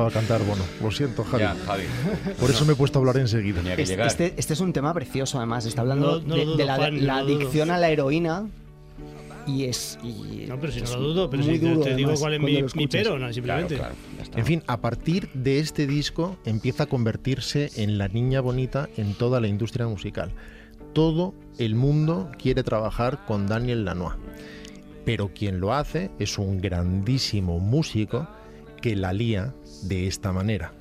Empezado a cantar, bueno, lo siento, Javi. Ya, Javi. Por eso me he puesto a hablar enseguida. Tenía que Es- llegar. Este, este es un tema precioso, además. Está hablando No- no de, la, Juan, no la lo dudo. adicción a la heroína. Y es. y No, pero si no lo dudo, pero muy si te, duro, te digo cuál es mi, mi pero, no, simplemente. claro. En fin, a partir de este disco empieza a convertirse en la niña bonita en toda la industria musical. Todo el mundo quiere trabajar con Daniel Lanois. Pero quien lo hace es un grandísimo músico que la lía de esta manera.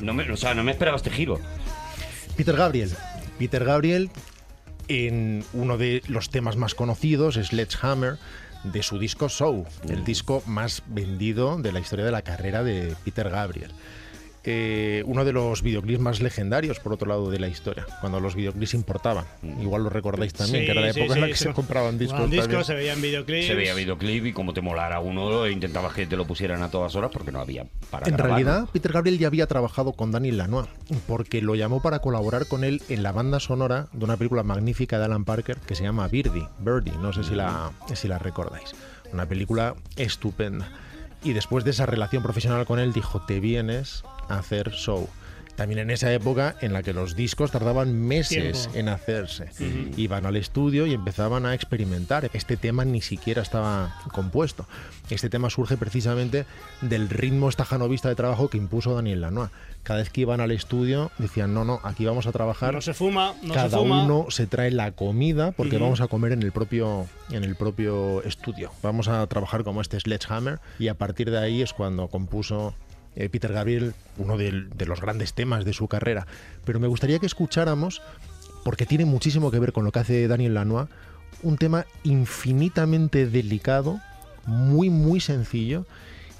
No me, o sea, no me esperaba este giro. Peter Gabriel. Peter Gabriel en uno de los temas más conocidos, Sledgehammer, de su disco Show, el disco más vendido de la historia de la carrera de Peter Gabriel. Eh, uno de los videoclips más legendarios, por otro lado, de la historia, cuando los videoclips importaban. Igual lo recordáis también, Sí, que era la sí, época en la que sí. se compraban discos. Discos, se veían videoclips. Se veía videoclip y como te molara uno, e intentabas que te lo pusieran a todas horas porque no había para En grabar. realidad, Peter Gabriel ya había trabajado con Daniel Lanois, porque lo llamó para colaborar con él en la banda sonora de una película magnífica de Alan Parker que se llama Birdie, Birdie, no sé si la, si la recordáis. Una película estupenda. Y después de esa relación profesional con él, dijo, te vienes a hacer show. También en esa época en la que los discos tardaban meses Tiempo. en hacerse. Iban al estudio y empezaban a experimentar. Este tema ni siquiera estaba compuesto. Este tema surge precisamente del ritmo estajanovista de trabajo que impuso Daniel Lanois. Cada vez que iban al estudio decían, no, no, aquí vamos a trabajar. No se fuma, no se Cada fuma. uno se trae la comida porque Ujú. vamos a comer en el propio en el propio estudio. Vamos a trabajar como este Sledgehammer y a partir de ahí es cuando compuso eh, Peter Gabriel uno del- de los grandes temas de su carrera. Pero me gustaría que escucháramos porque tiene muchísimo que ver con lo que hace Daniel Lanois, un tema infinitamente delicado, muy muy sencillo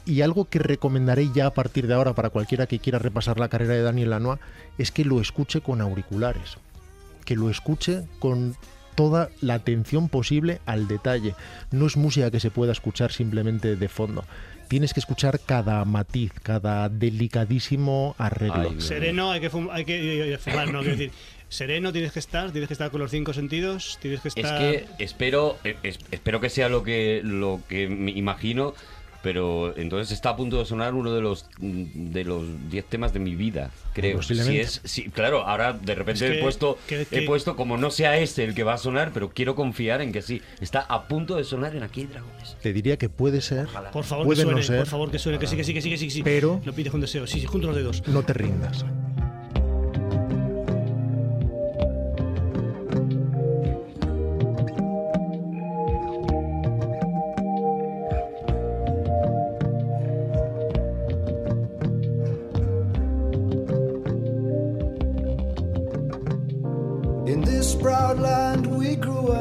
y algo que recomendaré ya a partir de ahora para cualquiera que quiera repasar la carrera de Daniel Lanois es que lo escuche con auriculares, que lo escuche con toda la atención posible al detalle. No es música que se pueda escuchar simplemente de fondo. Tienes que escuchar cada matiz, cada delicadísimo arreglo. Ay. Sereno, hay que, fum- hay que eh, fumar, no, quiero decir. Sereno tienes que estar, tienes que estar con los cinco sentidos, tienes que Es estar. que espero, eh, es- espero que sea lo que, lo que me imagino, pero entonces está a punto de sonar uno de los mm, de los 10 temas de mi vida, creo. Si es, si- claro, ahora de repente Es he puesto que- he puesto como no sea este el que va a sonar, pero quiero confiar en que sí. Está a punto de sonar en Aquí dragones. Te diría que puede ser, Por favor, puede que suene, no ser, por favor, que suene, que sí, que sí, que sí, que sí, que sí. Pero- Lo pides con deseo, sí, sí, junto los dedos. no te rindas.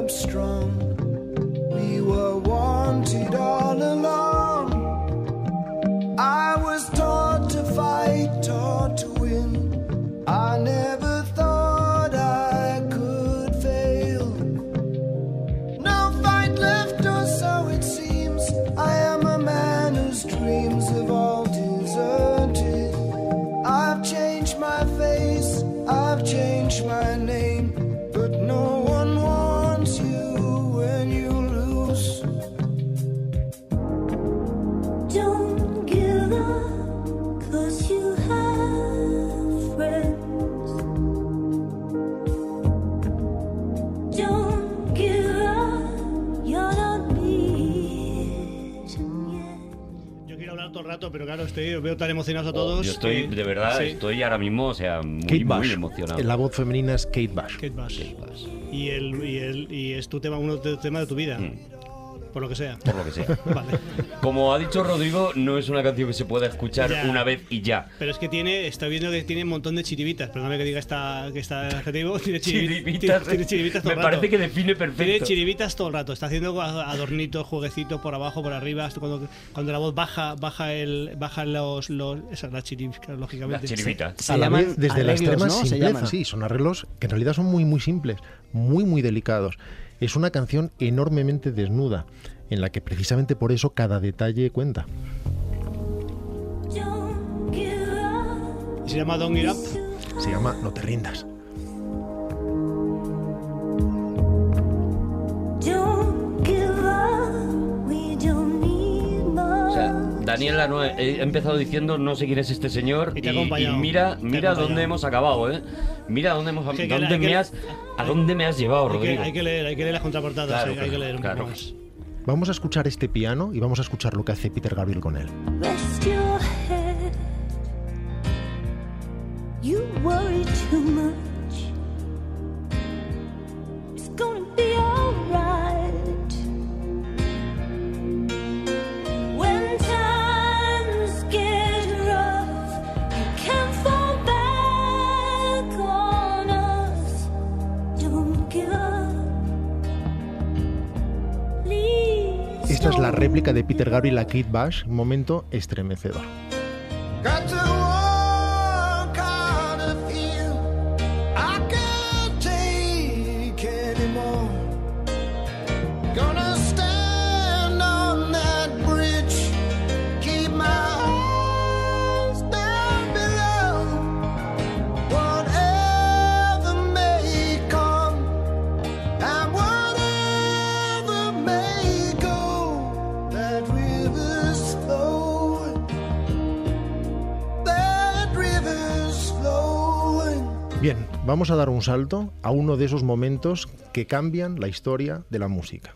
Strong. We were wanted all rato, pero claro, estoy, os veo tan emocionados a todos. Yo estoy, que- de verdad, sí. estoy ahora mismo, o sea, muy, Kate muy emocionado. La voz femenina es Kate Bush. Kate Bush. Y, el, y, el, y es tu tema, uno de los temas de tu vida. Mm. Por lo que sea. Por lo que sea. (laughs) Vale. Como ha dicho Rodrigo, no es una canción que se pueda escuchar Ya. una vez y ya. Pero es que tiene, estoy viendo que tiene un montón de chiribitas. Perdóname que diga esta, que está adjetivo. (laughs) Tiene chiribi- Chiribitas. Tiene, tiene chiribitas todo Me el rato. parece que define Tiene perfecto. chiribitas todo el rato. Está haciendo adornitos, jueguecitos por abajo, por arriba. Cuando, cuando la voz baja, baja el, bajan los, los esas las chiribitas, lógicamente. Las chiribitas. Se la llaman vez desde la arreglos, extrema ¿no? Se simpleza. llaman. Sí, son arreglos que en realidad son muy muy simples, muy muy delicados. Es una canción enormemente desnuda, en la que precisamente por eso cada detalle cuenta. Se llama Don't Get Up. Se llama No te rindas. Sea, more. Daniel Lanoe he empezado diciendo no sé quién es este señor Y te mira, mira dónde hemos acabado, ¿eh? Mira dónde hemos Que hay que- dónde que- me has, a dónde me has llevado, Hay que, hay que leer, hay que leer las contraportadas. Claro, hay, hay que leer un claro. poco más. Vamos a escuchar este piano y vamos a escuchar lo que hace Peter Gabriel con él. Peter Gabriel a Kate Bush, un momento estremecedor. Vamos a dar un salto a uno de esos momentos que cambian la historia de la música.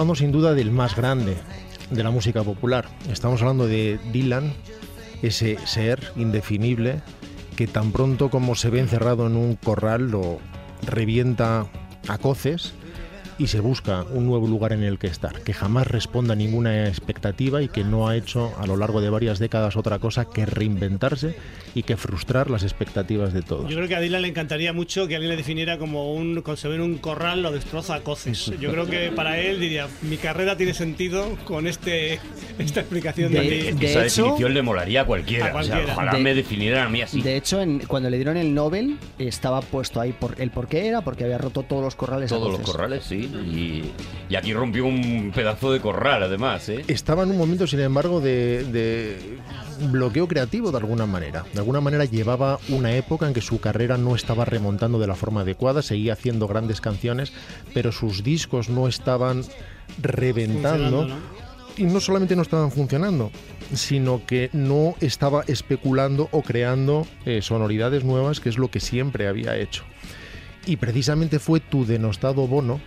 Hablando sin duda del más grande de la música popular. Estamos hablando de Dylan, ese ser indefinible que tan pronto como se ve encerrado en un corral lo revienta a coces y se busca un nuevo lugar en el que estar, que jamás responda a ninguna expectativa y que no ha hecho a lo largo de varias décadas otra cosa que reinventarse y que frustrar las expectativas de todos. Yo creo que a Dylan le encantaría mucho que alguien le definiera como un con se ve en un corral lo destroza a coces. Yo creo que para él diría, mi carrera tiene sentido con este esta explicación de, De- ti". de Esa hecho- definición le molaría a cualquiera. A O sea, cualquiera. ojalá De- me definieran a mí así. De hecho, en- cuando le dieron el Nobel, estaba puesto ahí por, el por qué era, porque había roto todos los corrales. a Todos los coces. corrales, sí. Y, y aquí rompió un pedazo de corral, además, ¿eh? Estaba en un momento, sin embargo, de, de bloqueo creativo de alguna manera. De alguna manera llevaba una época en que su carrera no estaba remontando de la forma adecuada, seguía haciendo grandes canciones, pero sus discos no estaban reventando. Y no solamente no estaban funcionando, sino que no estaba especulando o creando eh, sonoridades nuevas, que es lo que siempre había hecho. Y precisamente fue tu denostado Bono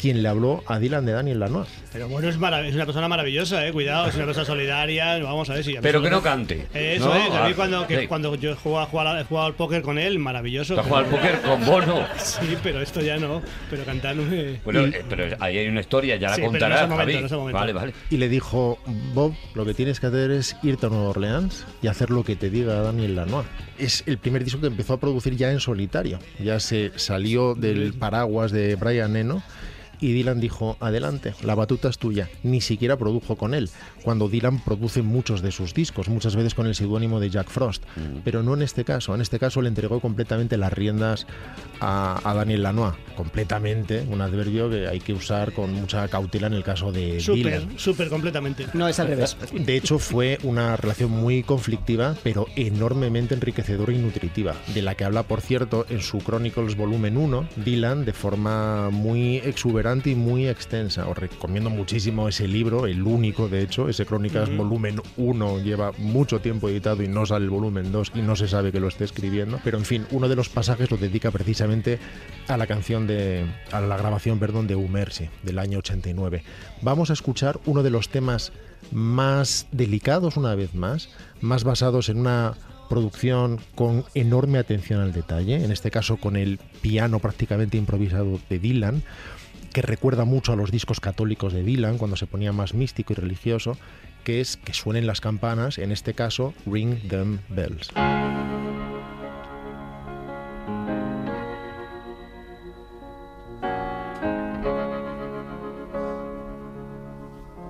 quien le habló a Dylan de Daniel Lanois. Pero bueno, es, marav- es una persona maravillosa, eh, cuidado, es una persona solidaria, vamos a ver si... Pero que no cante. Eso ¿no? es, a mí Ah, cuando, que sí. cuando yo he jugado, jugado- he jugado al póker con él, maravilloso. ¿Te has pero- jugado al póker con Bono? (laughs) Sí, pero esto ya no, pero cantar no. Bueno, eh, pero ahí hay una historia, ya la Sí, pero en contarás, ese momento, Javi. en ese momento. Vale, vale. y le dijo, Bob, lo que tienes que hacer es irte a Nueva Orleans y hacer lo que te diga Daniel Lanois. Es el primer disco que empezó a producir ya en solitario. Ya se salió del paraguas de Brian Eno y Dylan dijo, adelante, la batuta es tuya. Ni siquiera produjo con él, cuando Dylan produce muchos de sus discos, muchas veces con el seudónimo de Jack Frost. Pero no en este caso. En este caso le entregó completamente las riendas a, a Daniel Lanois. Completamente, un adverbio que hay que usar con mucha cautela en el caso de Súper, Dylan. súper completamente. No, es al revés. De hecho, fue una relación muy conflictiva, pero enormemente enriquecedora y nutritiva, de la que habla, por cierto, en su Chronicles volumen 1, Dylan, de forma muy exuberante y muy extensa. Os recomiendo muchísimo ese libro, el único, de hecho, ese Chronicles volumen 1 lleva mucho tiempo editado y no sale el volumen 2 y no se sabe que lo esté escribiendo. Pero, en fin, uno de los pasajes lo dedica precisamente a la canción de... a la grabación, perdón, de Umersi, del año 89. Vamos a escuchar uno de los temas más delicados una vez más, más basados en una producción con enorme atención al detalle, en este caso con el piano prácticamente improvisado de Dylan, que recuerda mucho a los discos católicos de Dylan cuando se ponía más místico y religioso, que es que suenen las campanas, en este caso Ring Them Bells.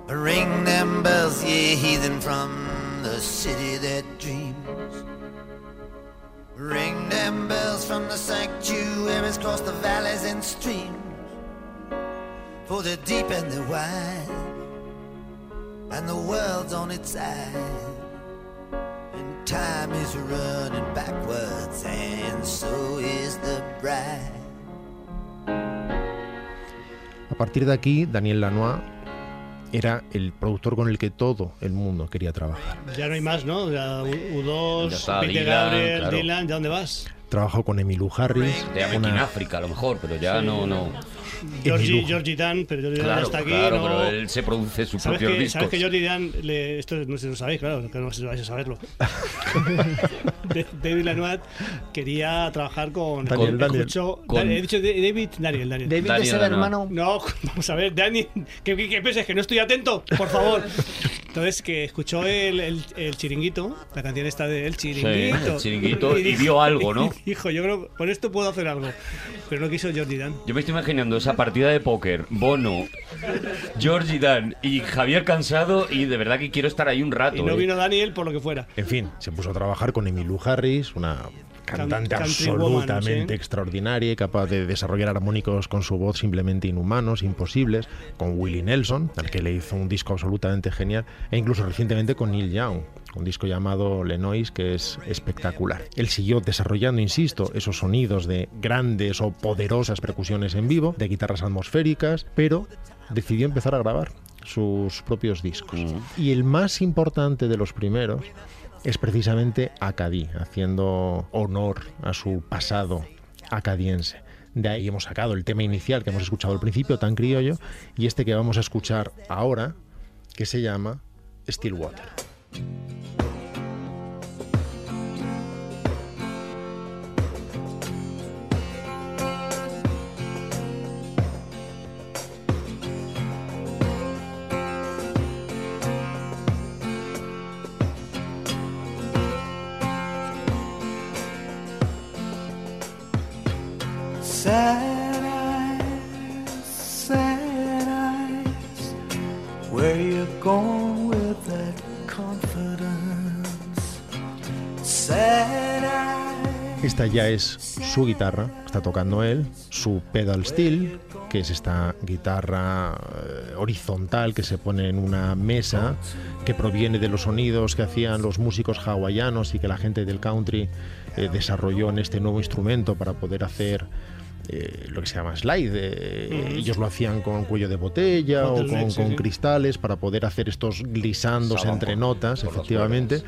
Ring them bells, ye heathen from the city that dreams. Ring them bells from the sanctuaries across the valleys and streams. For they're deep and they're wide, and the world's on its side. And time is running backwards, and so is the bride. A partir de aquí, Daniel Lanois era el productor con el que todo el mundo quería trabajar. Ya no hay más, ¿no? Ya U- U2, Ya está, Peter Dylan, Gabriel, claro. Dylan, ¿de dónde vas? Trabajó con Emilio Harris, Te llaman una- en África, a lo mejor, pero ya no, no. Georgie. Georgie Dan, pero Georgie Dan Claro, está aquí, claro, ¿no? pero él se produce sus ¿Sabes propios que, discos. ¿Sabes que Georgie Dan, le- esto no sé si lo sabéis, claro, que no sé si vais a saberlo. (laughs) David Lanois quería trabajar con... Daniel, con- Daniel. Daniel, he dicho David, Daniel, Daniel. David Daniel ser Lanois. hermano. No, (laughs) vamos a ver, Dani, ¿qué, qué, qué piensas? ¿Que no estoy atento? Por favor. Entonces, que escuchó el, el, el chiringuito, la canción esta de El chiringuito. el chiringuito, y vio algo, ¿no? (laughs) y dijo, yo creo, con esto puedo hacer algo. Pero no quiso Jordi Dan. Yo me estoy imaginando esa partida de póker, Bono, Georgie Dan y Javier Cansado y de verdad que quiero estar ahí un rato. Y no ¿eh? vino Daniel por lo que fuera. En fin, se puso a trabajar con Emilio Harris, una cantante absolutamente woman, sí. extraordinaria y capaz de desarrollar armónicos con su voz simplemente inhumanos, imposibles, con Willie Nelson, al que le hizo un disco absolutamente genial, e incluso recientemente con Neil Young, un disco llamado Lenois que es espectacular. Él siguió desarrollando, insisto, esos sonidos de grandes o poderosas percusiones en vivo, de guitarras atmosféricas, pero decidió empezar a grabar sus propios discos. Y el más importante de los primeros es precisamente Acadí, haciendo honor a su pasado acadiense. De ahí hemos sacado el tema inicial que hemos escuchado al principio, tan criollo, y este que vamos a escuchar ahora, que se llama Stillwater. Esta ya es su guitarra, está tocando él, su pedal steel, que es esta guitarra eh, horizontal que se pone en una mesa, que proviene de los sonidos que hacían los músicos hawaianos y que la gente del country eh, desarrolló en este nuevo instrumento para poder hacer eh, lo que se llama slide. eh, Ellos lo hacían con cuello de botella o con, sí, con sí. cristales para poder hacer estos glisandos entre notas, efectivamente.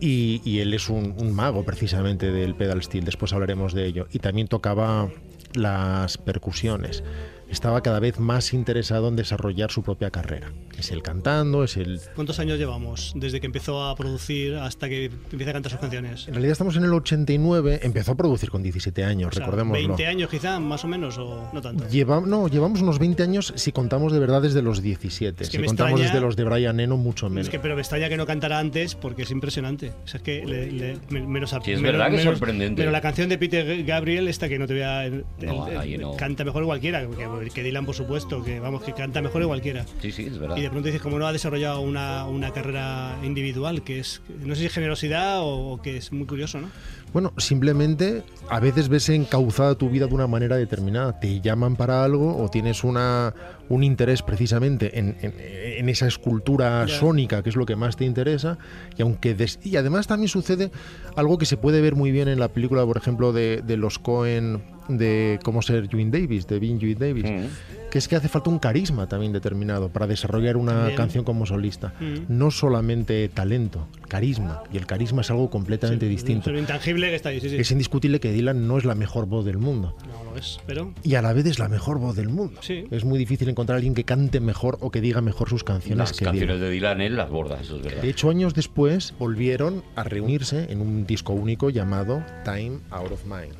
Y, y él es un, un mago precisamente del pedal steel, después hablaremos de ello. Y también tocaba las percusiones. Estaba cada vez más interesado en desarrollar su propia carrera. Es el cantando, es el... ¿Cuántos años llevamos desde que empezó a producir hasta que empieza a cantar sus canciones? En realidad estamos en el 89, empezó a producir con 17 años, O sea, recordémoslo. 20 años quizá, más o menos, o no tanto. Lleva- no, llevamos unos 20 años si contamos de verdad desde los 17. Es que si contamos extraña- desde los de Brian Eno, mucho menos. Es que, pero me extraña que no cantara antes porque es impresionante. O sea, es que le- le- me- menos, Sí, es menos- verdad que es menos- sorprendente. Pero la canción de Peter Gabriel, esta que no te voy a. el- No, el- ahí no. Canta mejor cualquiera. Que, que Dylan, por supuesto, que vamos, que canta mejor que cualquiera. Sí, sí, es verdad. Y de pronto dices, como no ha desarrollado una, una carrera individual, que es, no sé si es generosidad o, o que es muy curioso, ¿no? Bueno, simplemente a veces ves encauzada tu vida de una manera determinada. Te llaman para algo o tienes una, un interés precisamente en, en- en esa escultura sónica, que es lo que más te interesa. Y aunque des- y además también sucede algo que se puede ver muy bien en la película, por ejemplo, de, de los Cohen de cómo ser Ewing Davis, de Being Ewing Davis, Mm. Que es que hace falta un carisma también determinado para desarrollar una También. canción como solista. Mm. No solamente talento, carisma. Y el carisma es algo completamente distinto. Es intangible que está ahí, sí, sí. Es indiscutible que Dylan no es la mejor voz del mundo. No lo es, pero. Y a la vez es la mejor voz del mundo. Sí. Es muy difícil encontrar a alguien que cante mejor o que diga mejor sus canciones Las que canciones Dylan. de Dylan él las borda, eso es verdad. De hecho, años después volvieron a reunirse en un disco único llamado Time Out of Mind.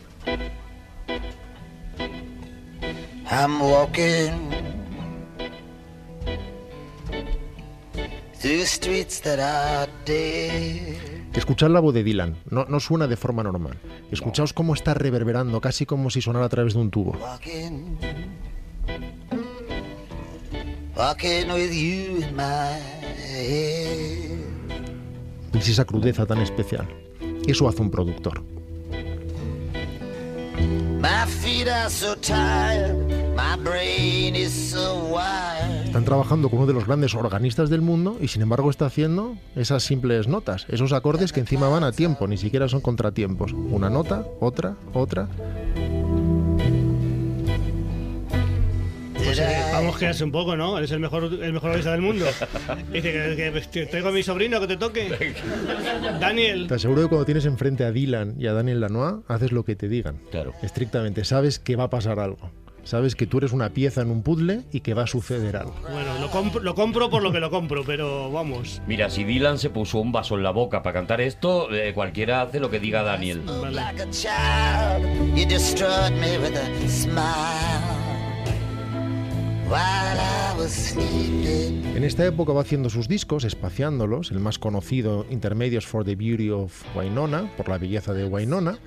I'm walking through streets that are dead. Escuchad la voz de Dylan, no, no suena de forma normal. Escuchaos cómo está reverberando, casi como si sonara a través de un tubo. Walking, walking with you in my head. ¿Veis esa crudeza tan especial? Eso hace un productor. My feet are so tired, my brain is so wired. Están trabajando con uno de los grandes organistas del mundo y sin embargo está haciendo esas simples notas, esos acordes que encima van a tiempo, ni siquiera son contratiempos. Una nota, otra, otra. Did I Vamos a quedarse un poco, ¿no? Eres el mejor, el mejor organista del mundo. (laughs) Dice que, que te traigo a mi sobrino que te toque. Daniel. Te aseguro que cuando tienes enfrente a Dylan y a Daniel Lanois, haces lo que te digan. Claro. Estrictamente, sabes que va a pasar algo. Sabes que tú eres una pieza en un puzzle y que va a suceder algo. Bueno, lo compro, lo compro por lo que lo compro, pero vamos. Mira, si Dylan se puso un vaso en la boca para cantar esto, eh, cualquiera hace lo que diga Daniel. Vale. En esta época va haciendo sus discos, espaciándolos. El más conocido, Intermedios for the Beauty of Wynonna, por la belleza de Wynonna.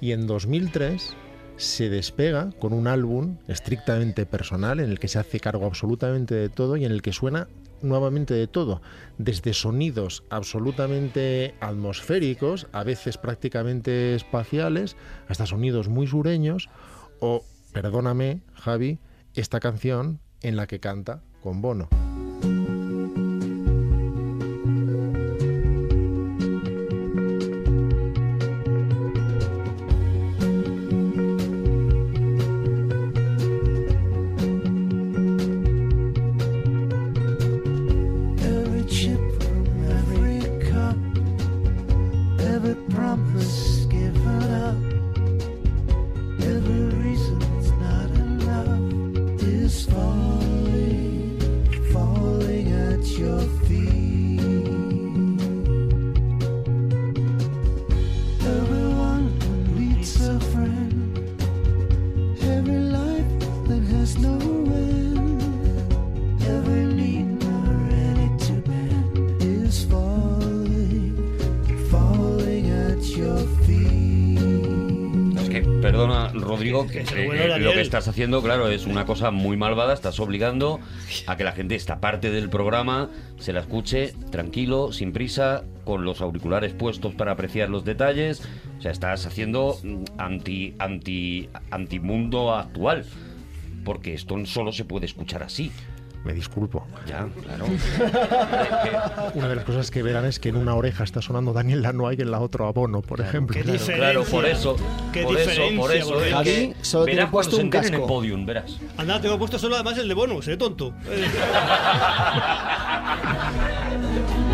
Y en 2003 se despega con un álbum estrictamente personal en el que se hace cargo absolutamente de todo y en el que suena nuevamente de todo, desde sonidos absolutamente atmosféricos, a veces prácticamente espaciales, hasta sonidos muy sureños o, perdóname, Javi, esta canción en la que canta con Bono. Claro, es una cosa muy malvada. Estás obligando a que la gente, esta parte del programa, se la escuche tranquilo, sin prisa, con los auriculares puestos para apreciar los detalles. O sea, estás haciendo mm, anti, anti, antimundo actual. Porque esto solo se puede escuchar así. Me disculpo. Ya, claro. (laughs) Una de las cosas que verán es que en una oreja está sonando Daniel Lanoy y en la otra Abono, por ejemplo. qué Claro. Claro, por eso, Qué por eso, por diferencia, eso. es Javi solo tiene puesto un enteren en casco. podium, verás. Anda, tengo puesto solo además el de bonus, eh, tonto. (laughs)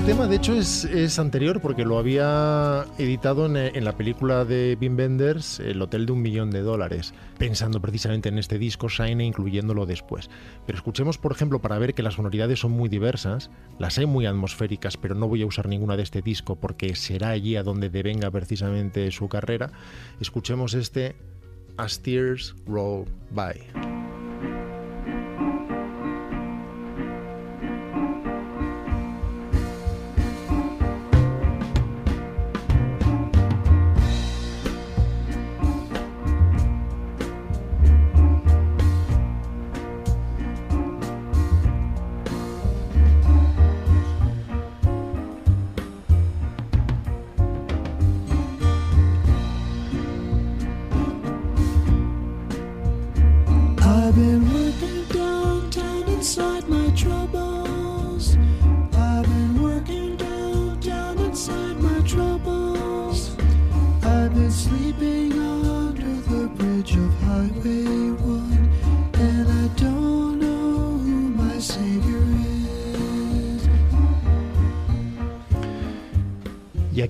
Este tema, de hecho, es, es anterior porque lo había editado en, en la película de Wim Wenders, El Hotel de un Millón de Dólares, pensando precisamente en este disco Shine e incluyéndolo después. Pero escuchemos, por ejemplo, para ver que las sonoridades son muy diversas, las hay muy atmosféricas, pero no voy a usar ninguna de este disco porque será allí a donde devenga precisamente su carrera. Escuchemos este As Tears Roll By.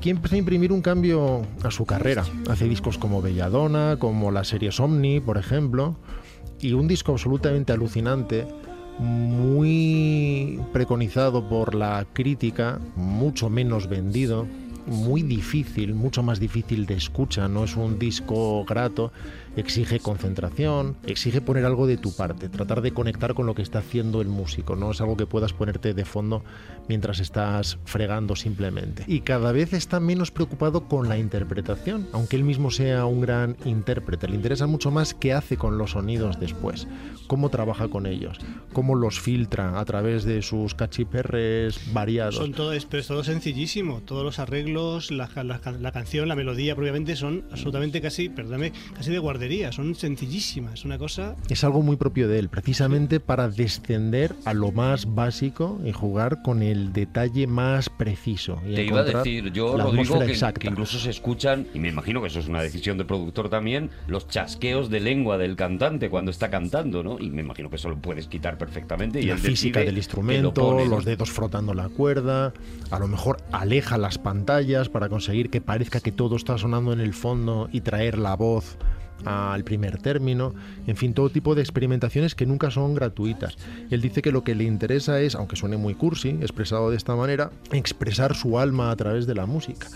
Aquí empezó a imprimir un cambio a su carrera. Hace discos como Belladonna, como la serie Omni, por ejemplo, y un disco absolutamente alucinante, muy preconizado por la crítica, mucho menos vendido, muy difícil, mucho más difícil de escucha, no es un disco grato, exige concentración, exige poner algo de tu parte, tratar de conectar con lo que está haciendo el músico, no es algo que puedas ponerte de fondo mientras estás fregando simplemente. Y cada vez está menos preocupado con la interpretación, aunque él mismo sea un gran intérprete, le interesa mucho más qué hace con los sonidos después, cómo trabaja con ellos, cómo los filtra a través de sus cachiperres variados. Son todo, pero es todo sencillísimo. Todos los arreglos, la, la- la canción, la melodía propiamente son absolutamente casi, perdóname, casi de guardería. Son sencillísimas. Es una cosa. Es algo muy propio de él, precisamente para descender a lo más básico y jugar con el detalle más preciso. Y Te iba a decir yo, la Rodrigo, que, exacta. que incluso se escuchan, y me imagino que eso es una decisión del productor también, los chasqueos de lengua del cantante cuando está cantando, ¿no? Y me imagino que eso lo puedes quitar perfectamente. Y la física del lo instrumento, ¿no? los dedos frotando la cuerda, a lo mejor aleja las pantallas para conseguir que parezca que todo está sonando en el fondo y traer la voz al primer término, en fin, todo tipo de experimentaciones que nunca son gratuitas. Él dice que lo que le interesa es, aunque suene muy cursi, expresado de esta manera, expresar su alma a través de la música.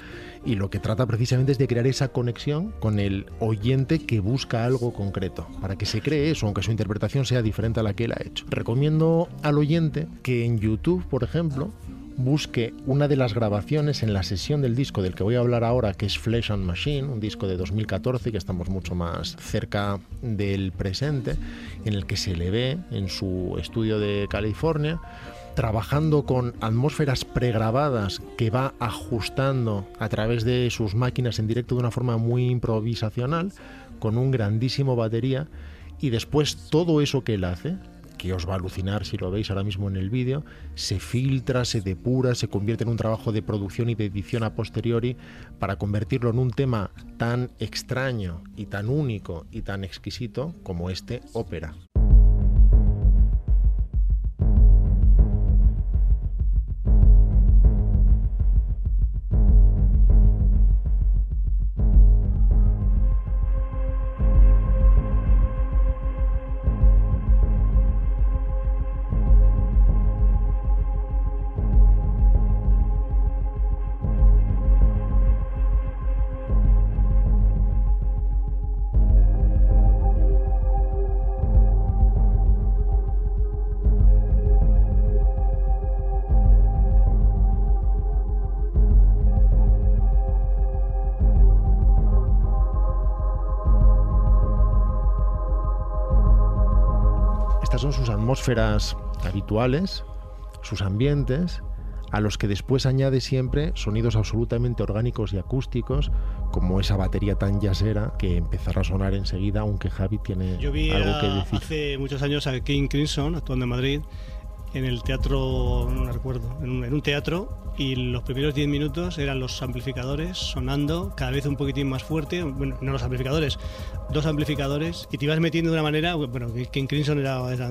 Y lo que trata precisamente es de crear esa conexión con el oyente que busca algo concreto, para que se cree eso, aunque su interpretación sea diferente a la que él ha hecho. Recomiendo al oyente que en YouTube, por ejemplo, busque una de las grabaciones en la sesión del disco del que voy a hablar ahora, que es Flesh and Machine, un disco de 2014, que estamos mucho más cerca del presente, en el que se le ve en su estudio de California trabajando con atmósferas pregrabadas que va ajustando a través de sus máquinas en directo de una forma muy improvisacional, con un grandísimo batería, y después todo eso que él hace, que os va a alucinar si lo veis ahora mismo en el vídeo, se filtra, se depura, se convierte en un trabajo de producción y de edición a posteriori para convertirlo en un tema tan extraño y tan único y tan exquisito como este ópera. Atmósferas habituales, sus ambientes, a los que después añade siempre sonidos absolutamente orgánicos y acústicos, como esa batería tan jazzera que empezará a sonar enseguida, aunque Javi tiene Yo vi algo que decir. hace muchos años a King Crimson actuando en Madrid en el teatro, no recuerdo, en un, en teatro y los primeros 10 minutos eran los amplificadores sonando cada vez un poquitín más fuerte, bueno, no los amplificadores, dos amplificadores y te ibas metiendo de una manera, bueno, que King Crimson era, era,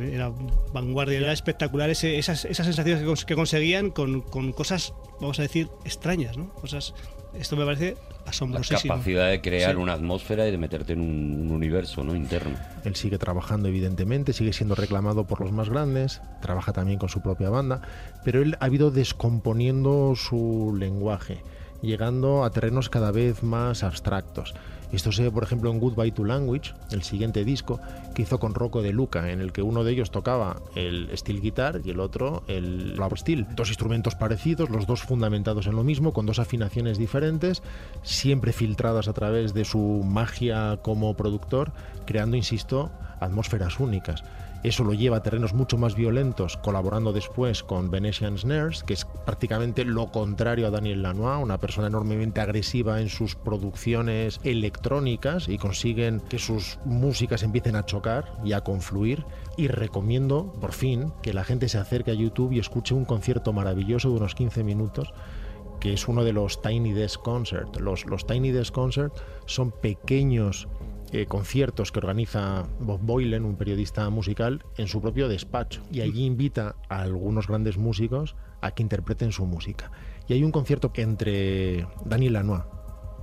era vanguardia, era espectacular ese- esas, esas sensaciones que, que conseguían con, con cosas, vamos a decir, extrañas, ¿no? Cosas, esto me parece La asombrosísimo. capacidad de crear Sí. una atmósfera y de meterte en un, un universo no interno. Él sigue trabajando, evidentemente, sigue siendo reclamado por los más grandes, trabaja también con su propia banda, pero él ha ido descomponiendo su lenguaje, llegando a terrenos cada vez más abstractos. Esto se ve, por ejemplo, en Goodbye to Language, el siguiente disco que hizo con Rocco de Luca, en el que uno de ellos tocaba el steel guitar y el otro el flower steel. Dos instrumentos parecidos, los dos fundamentados en lo mismo, con dos afinaciones diferentes, siempre filtradas a través de su magia como productor, creando, insisto, atmósferas únicas. Eso lo lleva a terrenos mucho más violentos, colaborando después con Venetian Snares, que es prácticamente lo contrario a Daniel Lanois, una persona enormemente agresiva en sus producciones electrónicas y consiguen que sus músicas empiecen a chocar y a confluir. Y recomiendo, por fin, que la gente se acerque a YouTube y escuche un concierto maravilloso de unos 15 minutos que es uno de los Tiny Desk Concert. Los, los Tiny Desk Concert son pequeños eh, conciertos que organiza Bob Boylan, un periodista musical, en su propio despacho. Y allí invita a algunos grandes músicos a que interpreten su música. Y hay un concierto entre Daniel Lanois,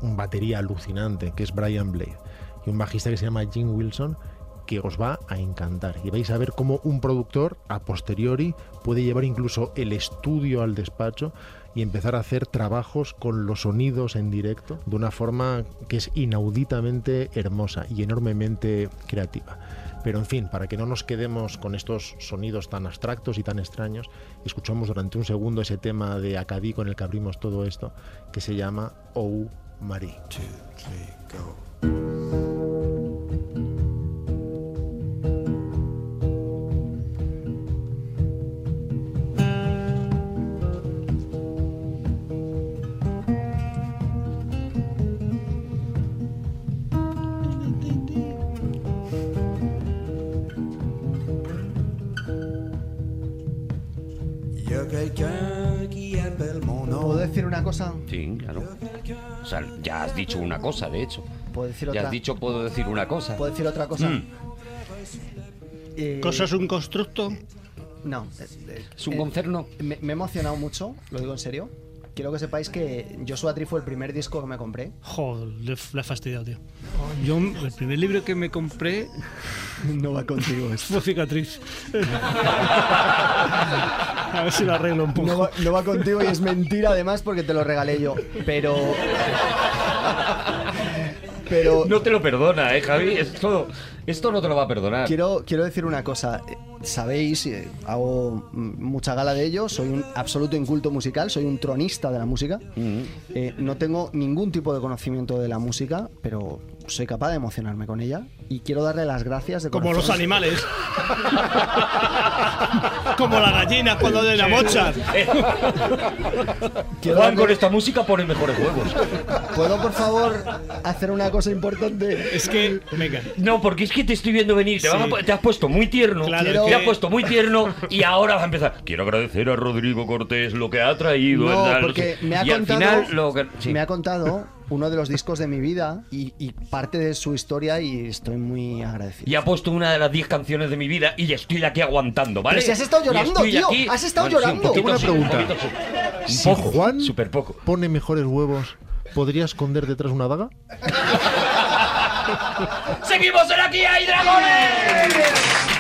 un batería alucinante, que es Brian Blade, y un bajista que se llama Jim Wilson, que os va a encantar. Y vais a ver cómo un productor a posteriori puede llevar incluso el estudio al despacho y empezar a hacer trabajos con los sonidos en directo de una forma que es inauditamente hermosa y enormemente creativa. Pero en fin, para que no nos quedemos con estos sonidos tan abstractos y tan extraños, escuchamos durante un segundo ese tema de Acadí con el que abrimos todo esto, que se llama Oh Marie. Quelqu'un ¿Puedo decir una cosa? Sí, claro. O sea, ya has dicho una cosa, de hecho. ¿Puedo decir Ya otra? has dicho, puedo decir una cosa. ¿Puedo decir otra cosa? Mm. Eh, ¿Cosa es un constructo? No. eh, eh, ¿Es un eh, concerno? Me, me he emocionado mucho, lo digo en serio. Quiero que sepáis que Joshua Tree fue el primer disco que me compré. Joder, le, le he fastidiado, tío. Yo, el primer libro que me compré (laughs) No va contigo fue Cicatriz. (laughs) A ver si lo arreglo un poco. No va, no va contigo y es mentira además porque te lo regalé yo. Pero. Pero. No te lo perdona, ¿eh, Javi? Esto, esto no te lo va a perdonar. Quiero, quiero decir una cosa. Sabéis, eh, hago mucha gala de ello, soy un absoluto inculto musical, soy un tronista de la música. Mm. Eh, no tengo ningún tipo de conocimiento de la música, pero soy capaz de emocionarme con ella. Y quiero darle las gracias de Como los animales. Como las gallinas cuando den a Mozart. Quiero Juan darle- con esta música pone mejores juegos. ¿Puedo, por favor, hacer una cosa importante? Es que, venga. No, porque es que te estoy viendo venir. Te, Sí. vas a po- te has puesto muy tierno. Claro, te es que- has puesto muy tierno y ahora vas a empezar. Quiero agradecer a Rodrigo Cortés lo que ha traído. No, porque me ha y contado, al final lo que. sí. me ha contado uno de los discos de mi vida y, y parte de su historia y estoy muy agradecido. Y ha puesto una de las 10 canciones de mi vida y estoy aquí aguantando, ¿vale? Pero si has estado llorando, tío, aquí- has estado Bueno, sí, un llorando. poquito Una pregunta. Un poquito sí. Un Si poco, Juan poco. pone mejores huevos, ¿podría esconder detrás una daga? (laughs) ¡Seguimos en Aquí hay dragones!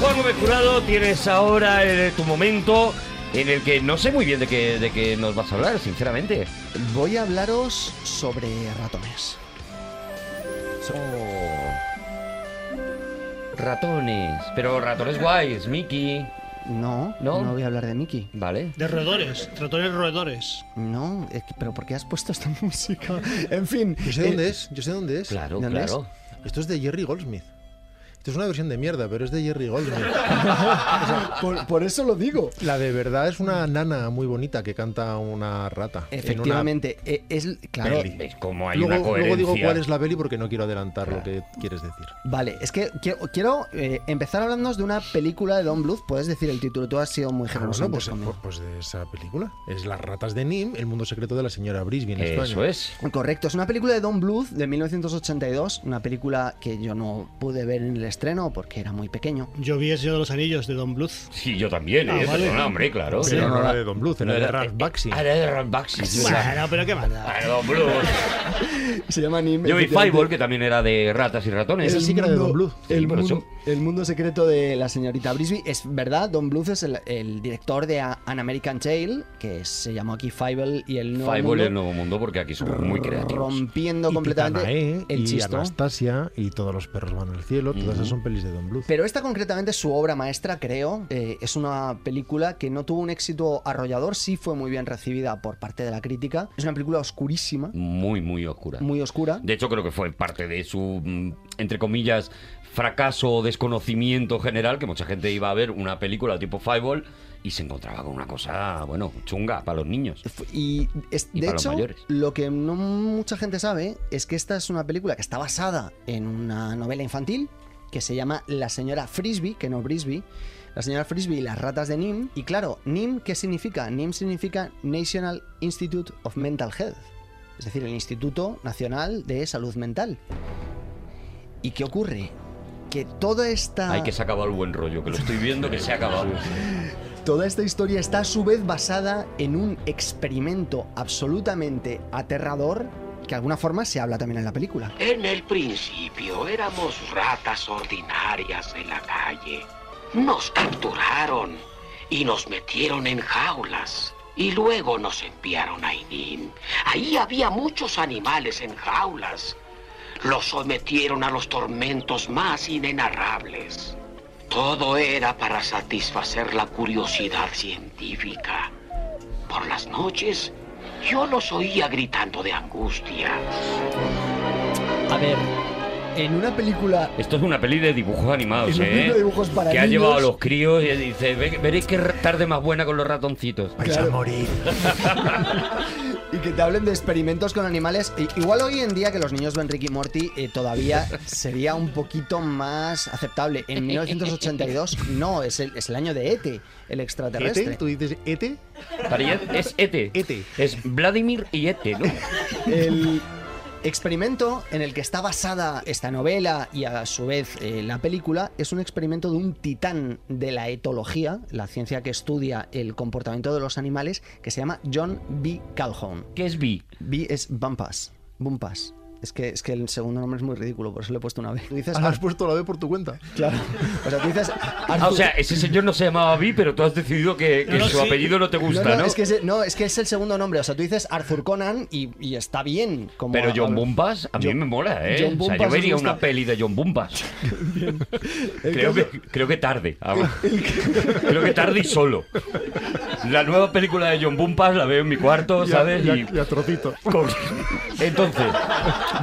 Juan Gómez Jurado, tienes ahora eh, tu momento en el que no sé muy bien de qué, de qué nos vas a hablar, sinceramente. Voy a hablaros sobre ratones. Oh. Ratones, pero ratones guays, Mickey, No, ¿No? no, voy a hablar de Mickey. Vale. De roedores, ratones roedores. No, es que- pero ¿por qué has puesto esta (laughs) música? En fin. Yo sé eh, dónde es, yo sé dónde es. Claro, ¿Dónde claro. Esto es de Jerry Goldsmith. Esto es una versión de mierda, pero es de Jerry Goldsmith. (laughs) por, por eso lo digo. La de verdad es una nana muy bonita que canta una rata. en una Efectivamente, eh, es claro. peli. ¿Veis cómo hay Luego, una coherencia? luego digo cuál es la peli porque no quiero adelantar lo que quieres decir. Vale, es que quiero, quiero, eh, empezar hablándonos de una película de Don Bluth. Puedes decir el título, tú has sido muy Ah, generoso. bueno, pues, conmigo. pues de esa película. Es Las ratas de Nim, el mundo secreto de la señora Brisby en Eso España. es. Correcto, es una película de Don Bluth de 1982, una película que yo no pude ver en el estreno porque era muy pequeño. Yo vi El Señor de los Anillos de Don Bluth. Sí, yo también, Ah, ¿eh? vale. Perdona, hombre, claro. Pero Sí, no era de Don Bluth, era No de Ralph. Ah, era de Ralph sea, Bueno, pero qué manda. ah, Don Bluth. Se llama Nim. Yo vi. Fireball, que también era de ratas y ratones. Ese sí que era de Don Bluth. El, mundo, eso. El mundo secreto de la señorita Brisby. Es verdad, Don Bluth es el, el director de A- An American Tale, que se llamó aquí Fireball y el nuevo y mundo, el Nuevo Mundo, porque aquí somos muy creativos. rompiendo Y completamente Titanae, el y chisto. Anastasia y todos los perros van al cielo. Todas esas son pelis de Don Bluth. Pero esta concretamente es su obra maestra, creo. Eh, es una película que no tuvo un éxito arrollador, sí fue muy bien recibida por parte de la crítica. Es una película oscurísima, Muy, muy oscura. muy oscura. De hecho, creo que fue parte de su, mm, entre comillas, fracaso o desconocimiento general, que mucha gente iba a ver una película tipo Fireball y se encontraba con una cosa, bueno, chunga para los niños. Y, es- Y de hecho, lo que no mucha gente sabe es que esta es una película que está basada en una novela infantil que se llama La señora Frisbee, que no Brisby. La señora Frisbee y las ratas de NIM. Y claro, NIM, ¿qué significa? NIM significa National Institute of Mental Health. Es decir, el Instituto Nacional de Salud Mental. ¿Y qué ocurre? Que toda esta... Hay que se ha acabado el buen rollo, que lo estoy viendo que se ha acabado. (laughs) Toda esta historia está a su vez basada en un experimento absolutamente aterrador que de alguna forma se habla también en la película. En el principio éramos ratas ordinarias de la calle. Nos capturaron y nos metieron en jaulas. Y luego nos enviaron a Inim. Ahí había muchos animales en jaulas. Los sometieron a los tormentos más inenarrables. Todo era para satisfacer la curiosidad científica. Por las noches, yo los oía gritando de angustia. A ver, en una película Esto es una peli de dibujos animados, ¿eh? de dibujos para que ha llevado a los críos y dice, "Ve- veréis qué tarde más buena con los ratoncitos. Vais a morir. (laughs) y que te hablen de experimentos con animales, igual hoy en día que los niños ven Ricky y Morty eh, todavía sería un poquito más aceptable. En 1982 no, es el, es el año de Ete, el extraterrestre. ¿Ete? ¿Tú dices Ete? Para ella es Ete. Ete. Es Vladimir y Ete, ¿no? El experimento en el que está basada esta novela y a su vez eh, la película es un experimento de un titán de la etología, la ciencia que estudia el comportamiento de los animales, que se llama John B. Calhoun. ¿Qué es B? B es Bumpus. Bumpus. Es que, es que el segundo nombre es muy ridículo, por eso le he puesto una B. Tú dices. Ah, has puesto la B por tu cuenta. Claro. O sea, tú dices. (laughs) Ah, o sea, ese señor no se llamaba B, pero tú has decidido que, que No, no, su sí. apellido no te gusta, no, ¿no? no, Es que es, no, es que es el segundo nombre. O sea, tú dices Arthur Conan y, y está bien. Como Pero John Bumpas a mí John- me mola, ¿eh? John o sea, yo vería una peli de John Bumpas. (laughs) creo, que, creo que tarde. (laughs) creo que tarde y solo. La nueva película de John Bumpas la veo en mi cuarto, ¿sabes? Y a, Y- y a trocito. con- Entonces,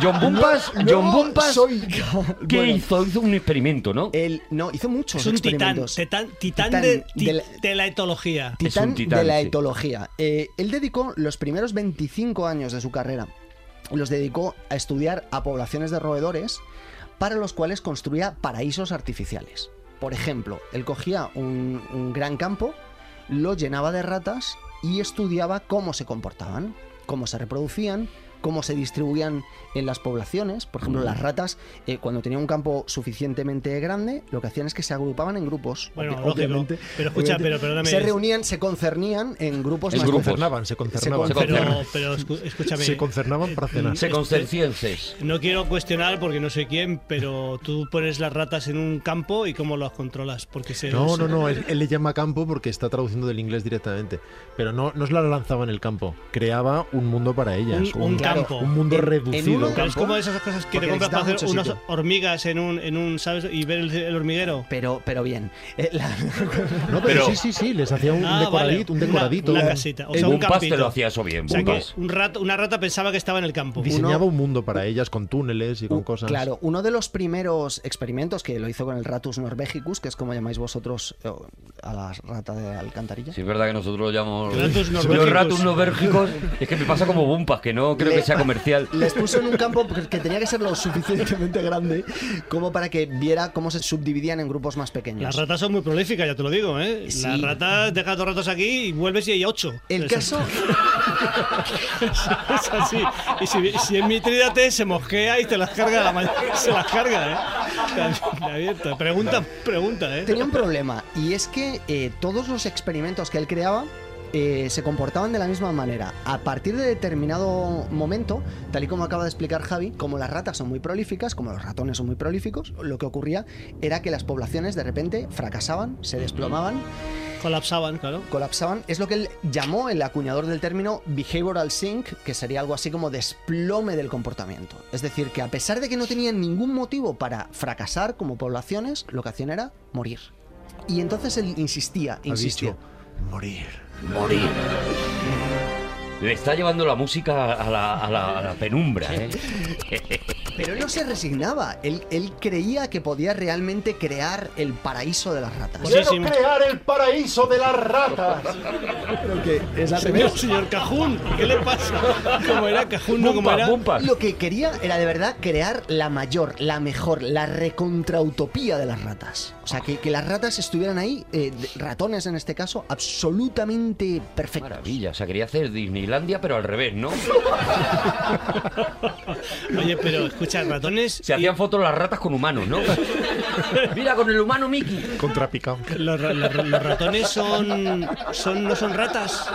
John Bumpas, John No Bumpas, soy- ¿qué Bueno, hizo? Hizo un experimento, ¿no? Él, no, hizo muchos Es un titán, experimentos. titán, titán, Titán de, la- de la etología. Es Titán un titán, de la sí. etología. Eh, él dedicó los primeros 25 años de su carrera, los dedicó a estudiar a poblaciones de roedores para los cuales construía paraísos artificiales. Por ejemplo, él cogía un, un gran campo, lo llenaba de ratas y estudiaba cómo se comportaban, cómo se reproducían, cómo se distribuían en las poblaciones. Por ejemplo, las ratas, eh, cuando tenían un campo suficientemente grande, lo que hacían es que se agrupaban en grupos. Bueno, Obvi- lógico. obviamente. Pero escucha, pero perdóname. Se reunían, se concernían en grupos En más Se concernaban, se concernaban. Se Pero, concernan. pero escu- escúchame. Se concernaban para cenar. Se concercienses. No quiero cuestionar porque no sé quién, pero tú pones las ratas en un campo y cómo las controlas. Porque se, No, se- no, no, él, él le llama campo porque está traduciendo del inglés directamente. Pero no, no se la lanzaba en el campo, creaba un mundo para ellas. Un, campo. Un mundo En- en reducido. Pero es campo, como esas cosas que te compras para hacer unas sitio. hormigas en un, en un, ¿sabes? Y ver el, el hormiguero. Pero, pero bien. Eh, la- (laughs) No, pero, Pero- sí, sí, sí, les hacía un Ah, decoradito, vale. un decoradito. Una, una casita. O sea, un Bumpas campito. te lo hacía eso bien, O sea, que un rato, una rata pensaba que estaba en el campo. Diseñaba Uno- un mundo para ellas con túneles y con cosas. Claro, uno de los primeros experimentos que lo hizo con el Ratus norvegicus, que es como llamáis vosotros eh, a la rata de alcantarilla. Sí, es verdad que nosotros lo llamamos Ratus (laughs) los norvégicos. ratus norvégicos. Es que me pasa como Bumpas, que no creo Le- que sea comercial. Les puso en un campo que tenía que ser lo suficientemente grande como para que viera cómo se subdividían en grupos más pequeños. Las ratas son muy prolíficas, ya te lo digo, ¿eh? Sí. Las ratas, dejas dos ratos aquí y vuelves y hay ocho. El caso, (laughs) Es así. Y si, si es mitrídate, se mosquea y te las carga la ma- (laughs) Se las carga, ¿eh? Pregunta, pregunta, ¿eh? tenía un problema y es que eh, todos los experimentos que él creaba eh, se comportaban de la misma manera. A partir de determinado momento, tal y como acaba de explicar Javi, como las ratas son muy prolíficas, como los ratones son muy prolíficos, lo que ocurría era que las poblaciones de repente fracasaban, se desplomaban Colapsaban, claro. colapsaban. Es lo que él llamó el acuñador del término behavioral sink, que sería algo así como desplome del comportamiento. Es decir, que a pesar de que no tenían ningún motivo para fracasar como poblaciones, lo que hacían era morir. Y entonces él insistía, Ha insistía. dicho, morir. Morir. Le está llevando la música a la, a la- a la penumbra, ¿eh? (laughs) Pero él no se resignaba. Él, él creía que podía realmente crear el paraíso de las ratas. Pues sí, sí. crear el paraíso de las ratas. Creo que es al Señor, señor Cajún, ¿qué le pasa? ¿Cómo era Cajún? No, ¿cómo Bumpas, era? Lo que quería era de verdad crear la mayor, la mejor, la recontrautopía de las ratas. O sea, que, que las ratas estuvieran ahí, eh, ratones en este caso, absolutamente perfectos. Maravilla, o sea, quería hacer Disneylandia, pero al revés, ¿no? (laughs) Oye, pero escucha, ratones. Se hacían fotos las ratas con humanos, ¿no? (laughs) Mira, con el humano Mickey. Contrapicado. Los, los- los ratones son, son no son ratas.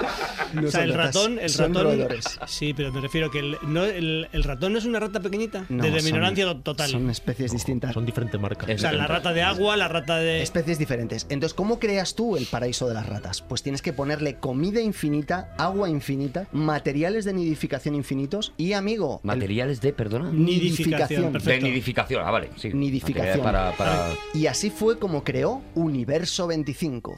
No o sea, son el ratas, ratón, el son ratón. roedores. Sí, pero me refiero que el, no, el, el ratón no es una rata pequeñita. No, desde mi son- ignorancia to- total. Son especies distintas. Son diferentes marcas. O sea, la rata de agua, la rata de. Especies diferentes. Entonces, ¿cómo creas tú el paraíso de las ratas? Pues tienes que ponerle comida infinita, agua infinita, materiales de nidificación infinitos y, amigo, el- Materiales de, perdona. Nidificación. De nidificación, ah, vale, sí. Nidificación. Para, para... y así fue como creó Universo 25.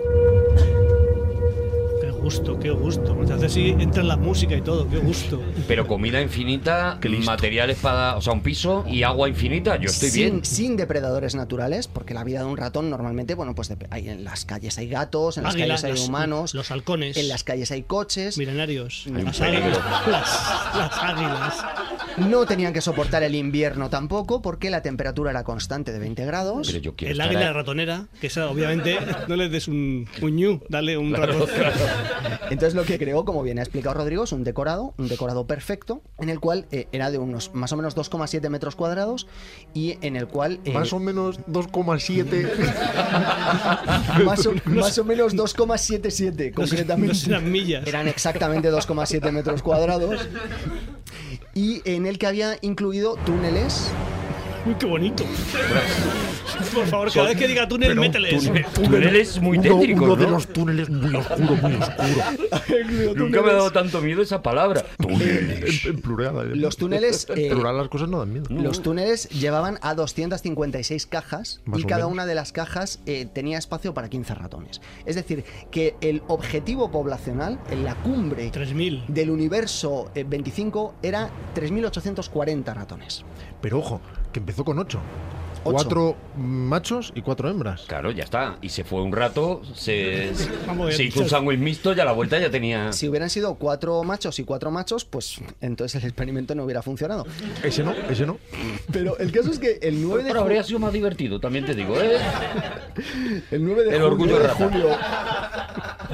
Qué gusto, qué gusto. Entonces así entra la música y todo, qué gusto. Pero comida infinita, materiales para... O sea, un piso y agua infinita. Yo estoy sin, bien. sin depredadores naturales, porque la vida de un ratón normalmente, bueno, pues hay, en las calles hay gatos, en las Águilas, calles hay las- humanos, los halcones. en las calles hay coches. Milenarios. Las águilas. Las, las águilas. No tenían que soportar el invierno tampoco, porque la temperatura era constante de 20 grados. Pero yo quiero El águila ahí. ratonera, que esa obviamente (laughs) no le des un, un ñu, dale un ratón. Entonces lo que creó, como bien ha explicado Rodrigo, es un decorado, un decorado perfecto, en el cual eh, era de unos más o menos 2,7 metros cuadrados y en el cual... eh, Más o menos 2,7. (laughs) más, o, más o menos 2,77 No, se- concretamente. no millas. Eran exactamente 2,7 metros cuadrados. Y en el que había incluido túneles. Uy, qué bonito. Por favor, cada vez que diga túnel, métele eso. Túnel- túneles muy uno, tétricos, uno de ¿no? los túneles muy oscuro, muy oscuro. Nunca me ha dado tanto miedo esa palabra. En, en plural. ¿eh? Los túneles, En eh, plural las cosas no dan miedo. Los túneles llevaban a 256 cajas Más y cada menos. una de las cajas eh, tenía espacio para 15 ratones. Es decir, que el objetivo poblacional en la cumbre 3.000. del universo eh, 25 era 3.840 ratones. Pero ojo, que empezó con 8. Ocho. Cuatro machos y cuatro hembras. Claro, ya está. Y se fue un rato, se, se hizo un sándwich mixto y a la vuelta ya tenía... Si hubieran sido cuatro machos y cuatro machos, pues entonces el experimento no hubiera funcionado. Ese no, ese no. Pero el caso es que el 9 de, Pero habría sido más divertido, también te digo, ¿eh? (laughs) el 9 de El julio, orgullo (laughs) de, julio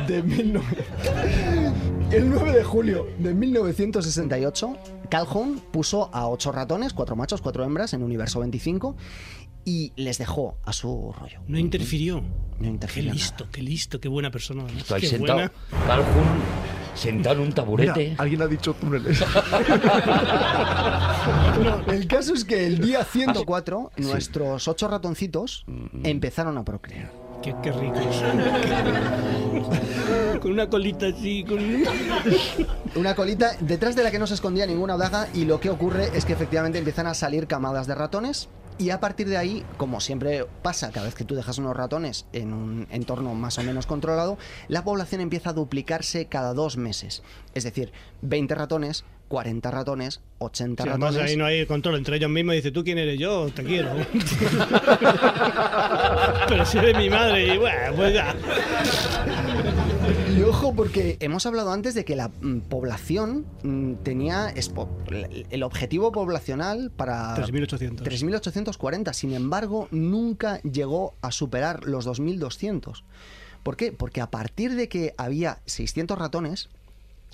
de 19 El 9 de julio de 1968, Calhoun puso a ocho ratones, cuatro machos, cuatro hembras, en Universo 25 y les dejó a su rollo. No interfirió. No Qué interfirió listo, nada. qué listo, qué buena persona. Qué sentado, buena. Calhoun, sentado en un Mira, taburete. alguien ha dicho túneles. (laughs) No, el caso es que el día 104, nuestros ocho ratoncitos empezaron a procrear. Qué, qué ricos. con una colita así, con Una colita detrás de la que no se escondía ninguna daga y lo que ocurre es que efectivamente empiezan a salir camadas de ratones y a partir de ahí, como siempre pasa cada vez que tú dejas unos ratones en un entorno más o menos controlado, la población empieza a duplicarse cada dos meses. Es decir, 20 ratones, 40 ratones, 80 Sí, además ratones. ahí no hay control entre ellos mismos. Dice, ¿tú quién eres? Yo te quiero. (laughs) Pero si eres mi madre, y bueno, pues ya. Y ojo, porque hemos hablado antes de que la mm, población mm, tenía el objetivo poblacional para 3.800. 3.840. Sin embargo, nunca llegó a superar los 2.200. ¿Por qué? Porque a partir de que había 600 ratones,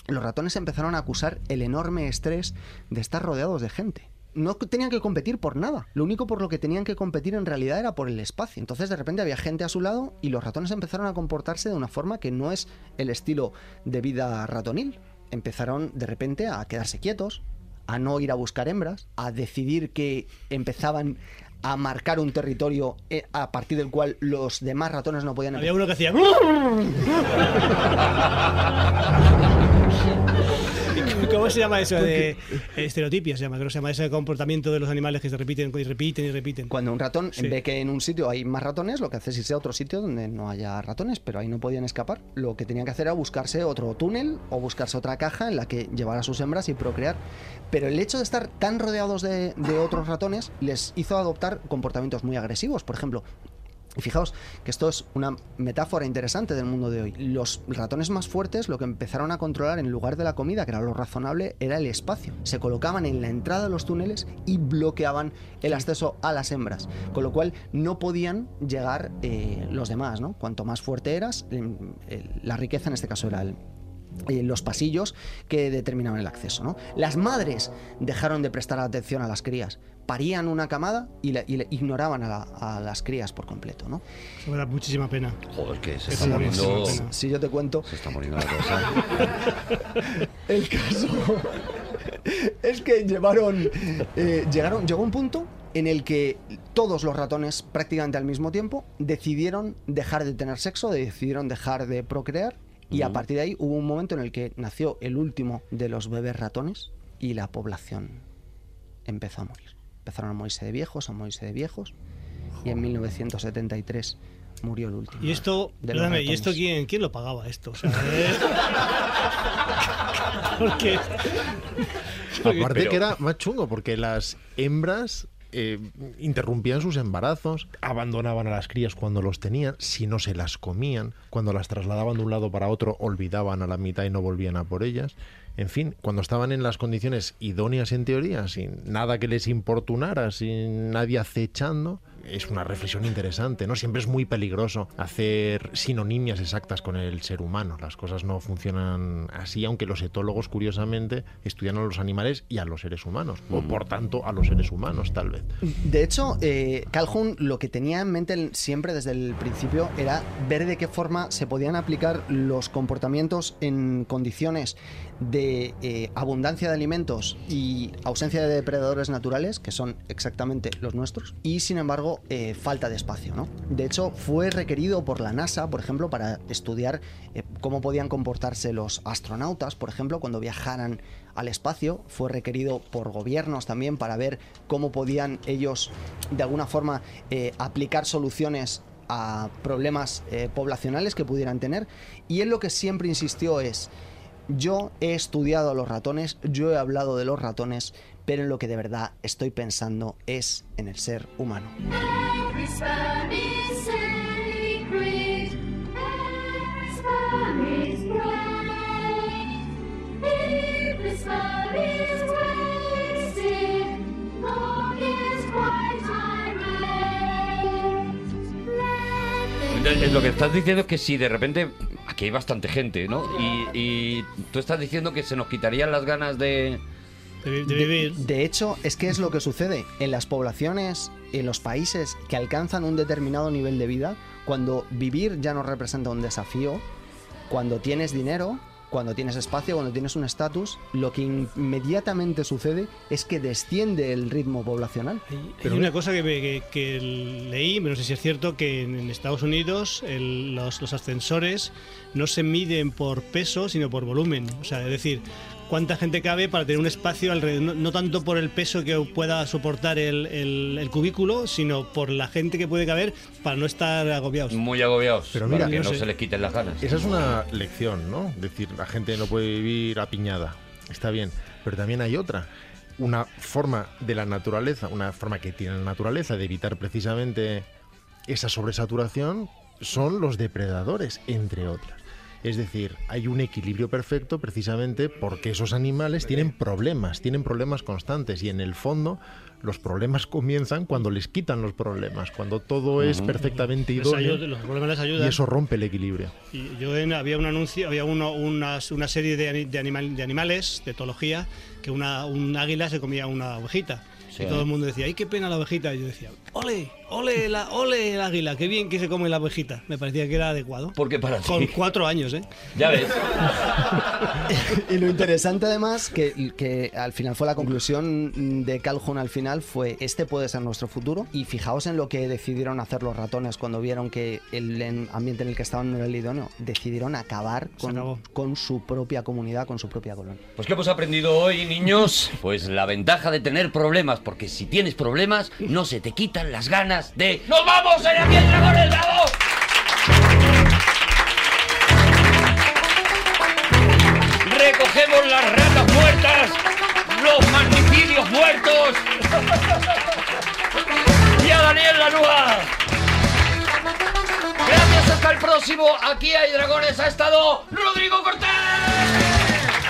los ratones empezaron a acusar el enorme estrés de estar rodeados de gente. No tenían que competir por nada. Lo único por lo que tenían que competir en realidad era por el espacio. Entonces de repente había gente a su lado y los ratones empezaron a comportarse de una forma que no es el estilo de vida ratonil. Empezaron de repente a quedarse quietos, a no ir a buscar hembras, a decidir que empezaban a marcar un territorio eh, a partir del cual los demás ratones no podían Había uno que hacía... (laughs) (laughs) ¿Cómo se llama eso? De estereotipia se llama, creo que se llama ese comportamiento de los animales que se repiten y repiten y repiten. Cuando un ratón Sí. ve que en un sitio hay más ratones, lo que hace es irse a otro sitio donde no haya ratones, pero ahí no podían escapar. Lo que tenían que hacer era buscarse otro túnel o buscarse otra caja en la que llevar a sus hembras y procrear. Pero el hecho de estar tan rodeados de, de otros ratones les hizo adoptar comportamientos muy agresivos. Por ejemplo, y fijaos que esto es una metáfora interesante del mundo de hoy. Los ratones más fuertes lo que empezaron a controlar en lugar de la comida, que era lo razonable, era el espacio. Se colocaban en la entrada de los túneles y bloqueaban el acceso a las hembras. Con lo cual no podían llegar eh, los demás, ¿no? Cuanto más fuerte eras, el- la riqueza en este caso era el, eh, los pasillos que determinaban el acceso. ¿no? Las madres dejaron de prestar atención a las crías, parían una camada y, la- y le- ignoraban a, la- a las crías por completo. ¿no? Eso me da muchísima pena. Joder, que se está muriendo. muchísima pena. Si yo te cuento, Se está muriendo la cosa. (laughs) el caso (laughs) es que llevaron, eh, llegaron, llegó un punto en el que todos los ratones, prácticamente al mismo tiempo, decidieron dejar de tener sexo, decidieron dejar de procrear. Y a partir de ahí hubo un momento en el que nació el último de los bebés ratones y la población empezó a morir. Empezaron a morirse de viejos, a morirse de viejos. Y en 1973 murió el último. Y esto, ¿y esto quién, quién lo pagaba esto? O sea, eh, (laughs) Porque Aparte Pero- que era más chungo, porque las hembras eh, interrumpían sus embarazos, abandonaban a las crías cuando los tenían, si no se las comían, cuando las trasladaban de un lado para otro, olvidaban a la mitad y no volvían a por ellas. En fin, cuando estaban en las condiciones idóneas en teoría, sin nada que les importunara, sin nadie acechando, es una reflexión interesante, ¿no? Siempre es muy peligroso hacer sinonimias exactas con el ser humano. Las cosas no funcionan así, aunque los etólogos, curiosamente, estudian a los animales y a los seres humanos, o por tanto a los seres humanos, tal vez. De hecho, eh, Calhoun lo que tenía en mente siempre desde el principio era ver de qué forma se podían aplicar los comportamientos en condiciones de eh, abundancia de alimentos y ausencia de depredadores naturales, que son exactamente los nuestros, y sin embargo eh, falta de espacio. ¿no? De hecho, fue requerido por la NASA, por ejemplo, para estudiar eh, cómo podían comportarse los astronautas, por ejemplo, cuando viajaran al espacio. Fue requerido por gobiernos también para ver cómo podían ellos de alguna forma aplicar soluciones a problemas poblacionales que pudieran tener. Y él lo que siempre insistió es, yo he estudiado a los ratones, yo he hablado de los ratones, pero en lo que de verdad estoy pensando es en el ser humano. Lo que estás diciendo es que si de repente aquí hay bastante gente, ¿no? Y, y tú estás diciendo que se nos quitarían las ganas de... de, vi- de vivir. De hecho, es que es lo que sucede en las poblaciones, en los países que alcanzan un determinado nivel de vida, cuando vivir ya no representa un desafío, cuando tienes dinero, cuando tienes espacio, cuando tienes un estatus, lo que inmediatamente sucede es que desciende el ritmo poblacional. Hay una cosa que, me- que- que leí, pero no sé si es cierto, que en, en Estados Unidos el- los, los ascensores no se miden por peso, sino por volumen. O sea, es decir, cuánta gente cabe para tener un espacio alrededor, no, no tanto por el peso que pueda soportar el, el- el cubículo, sino por la gente que puede caber para no estar agobiados. Muy agobiados. Pero para mira, que no no sé. se les quiten las ganas. Esa es una lección, ¿no? Es decir, la gente no puede vivir apiñada. Está bien. Pero también hay otra. Una forma de la naturaleza, una forma que tiene la naturaleza de evitar precisamente esa sobresaturación son los depredadores, entre otras. Es decir, hay un equilibrio perfecto precisamente porque esos animales tienen problemas, tienen problemas constantes y en el fondo los problemas comienzan cuando les quitan los problemas, cuando todo es perfectamente Les idóneo ayuda- los problemas les y ayudan. eso rompe el equilibrio. Y yo en- había un anuncio, había uno, una, una serie de, de, animal- de animales, de etología, que una, un águila se comía una ovejita. Sí. Y todo el mundo decía, ¡ay, qué pena la ovejita! Y yo decía, ¡ole, ole, la, ole el águila! ¡Qué bien que se come la ovejita! Me parecía que era adecuado. Porque para ti. Con cuatro años, ¿eh? Ya ves. (laughs) Y lo interesante además, que, que al final fue la conclusión de Calhoun al final, fue este puede ser nuestro futuro. Y fijaos en lo que decidieron hacer los ratones cuando vieron que el en- ambiente en el que estaban no era el idóneo. Decidieron acabar con, con su propia comunidad, con su propia colonia. Pues ¿qué hemos aprendido hoy, niños? Pues la ventaja de tener problemas, porque si tienes problemas, no se te quitan las ganas de... ¡Nos vamos en aquí el Dragones, vamos! Recogemos las ratas muertas, los magnicidios muertos y a Daniel Lanúa. Gracias, hasta el próximo. Aquí hay dragones. Ha estado Rodrigo Cortés.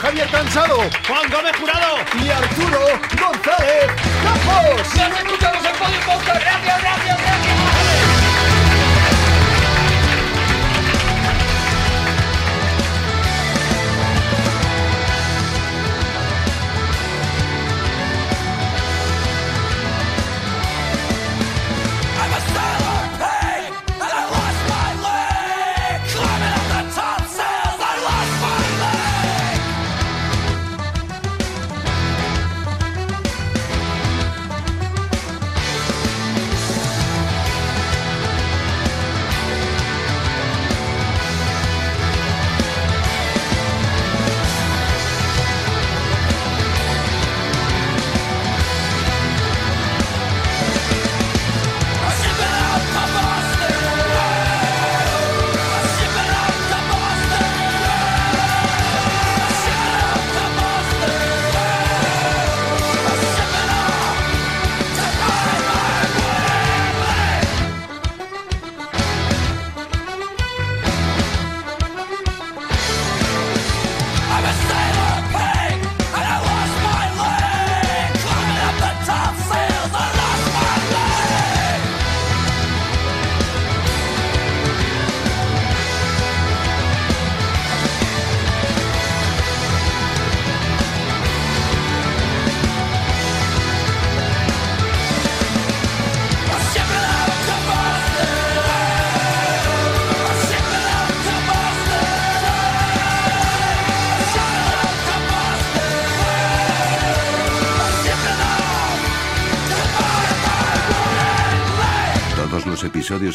Javier Cansado ¡Juan Gómez Jurado! Y Arturo González Campos. Nos escuchamos en Podium Podcast. Gracias, gracias, gracias.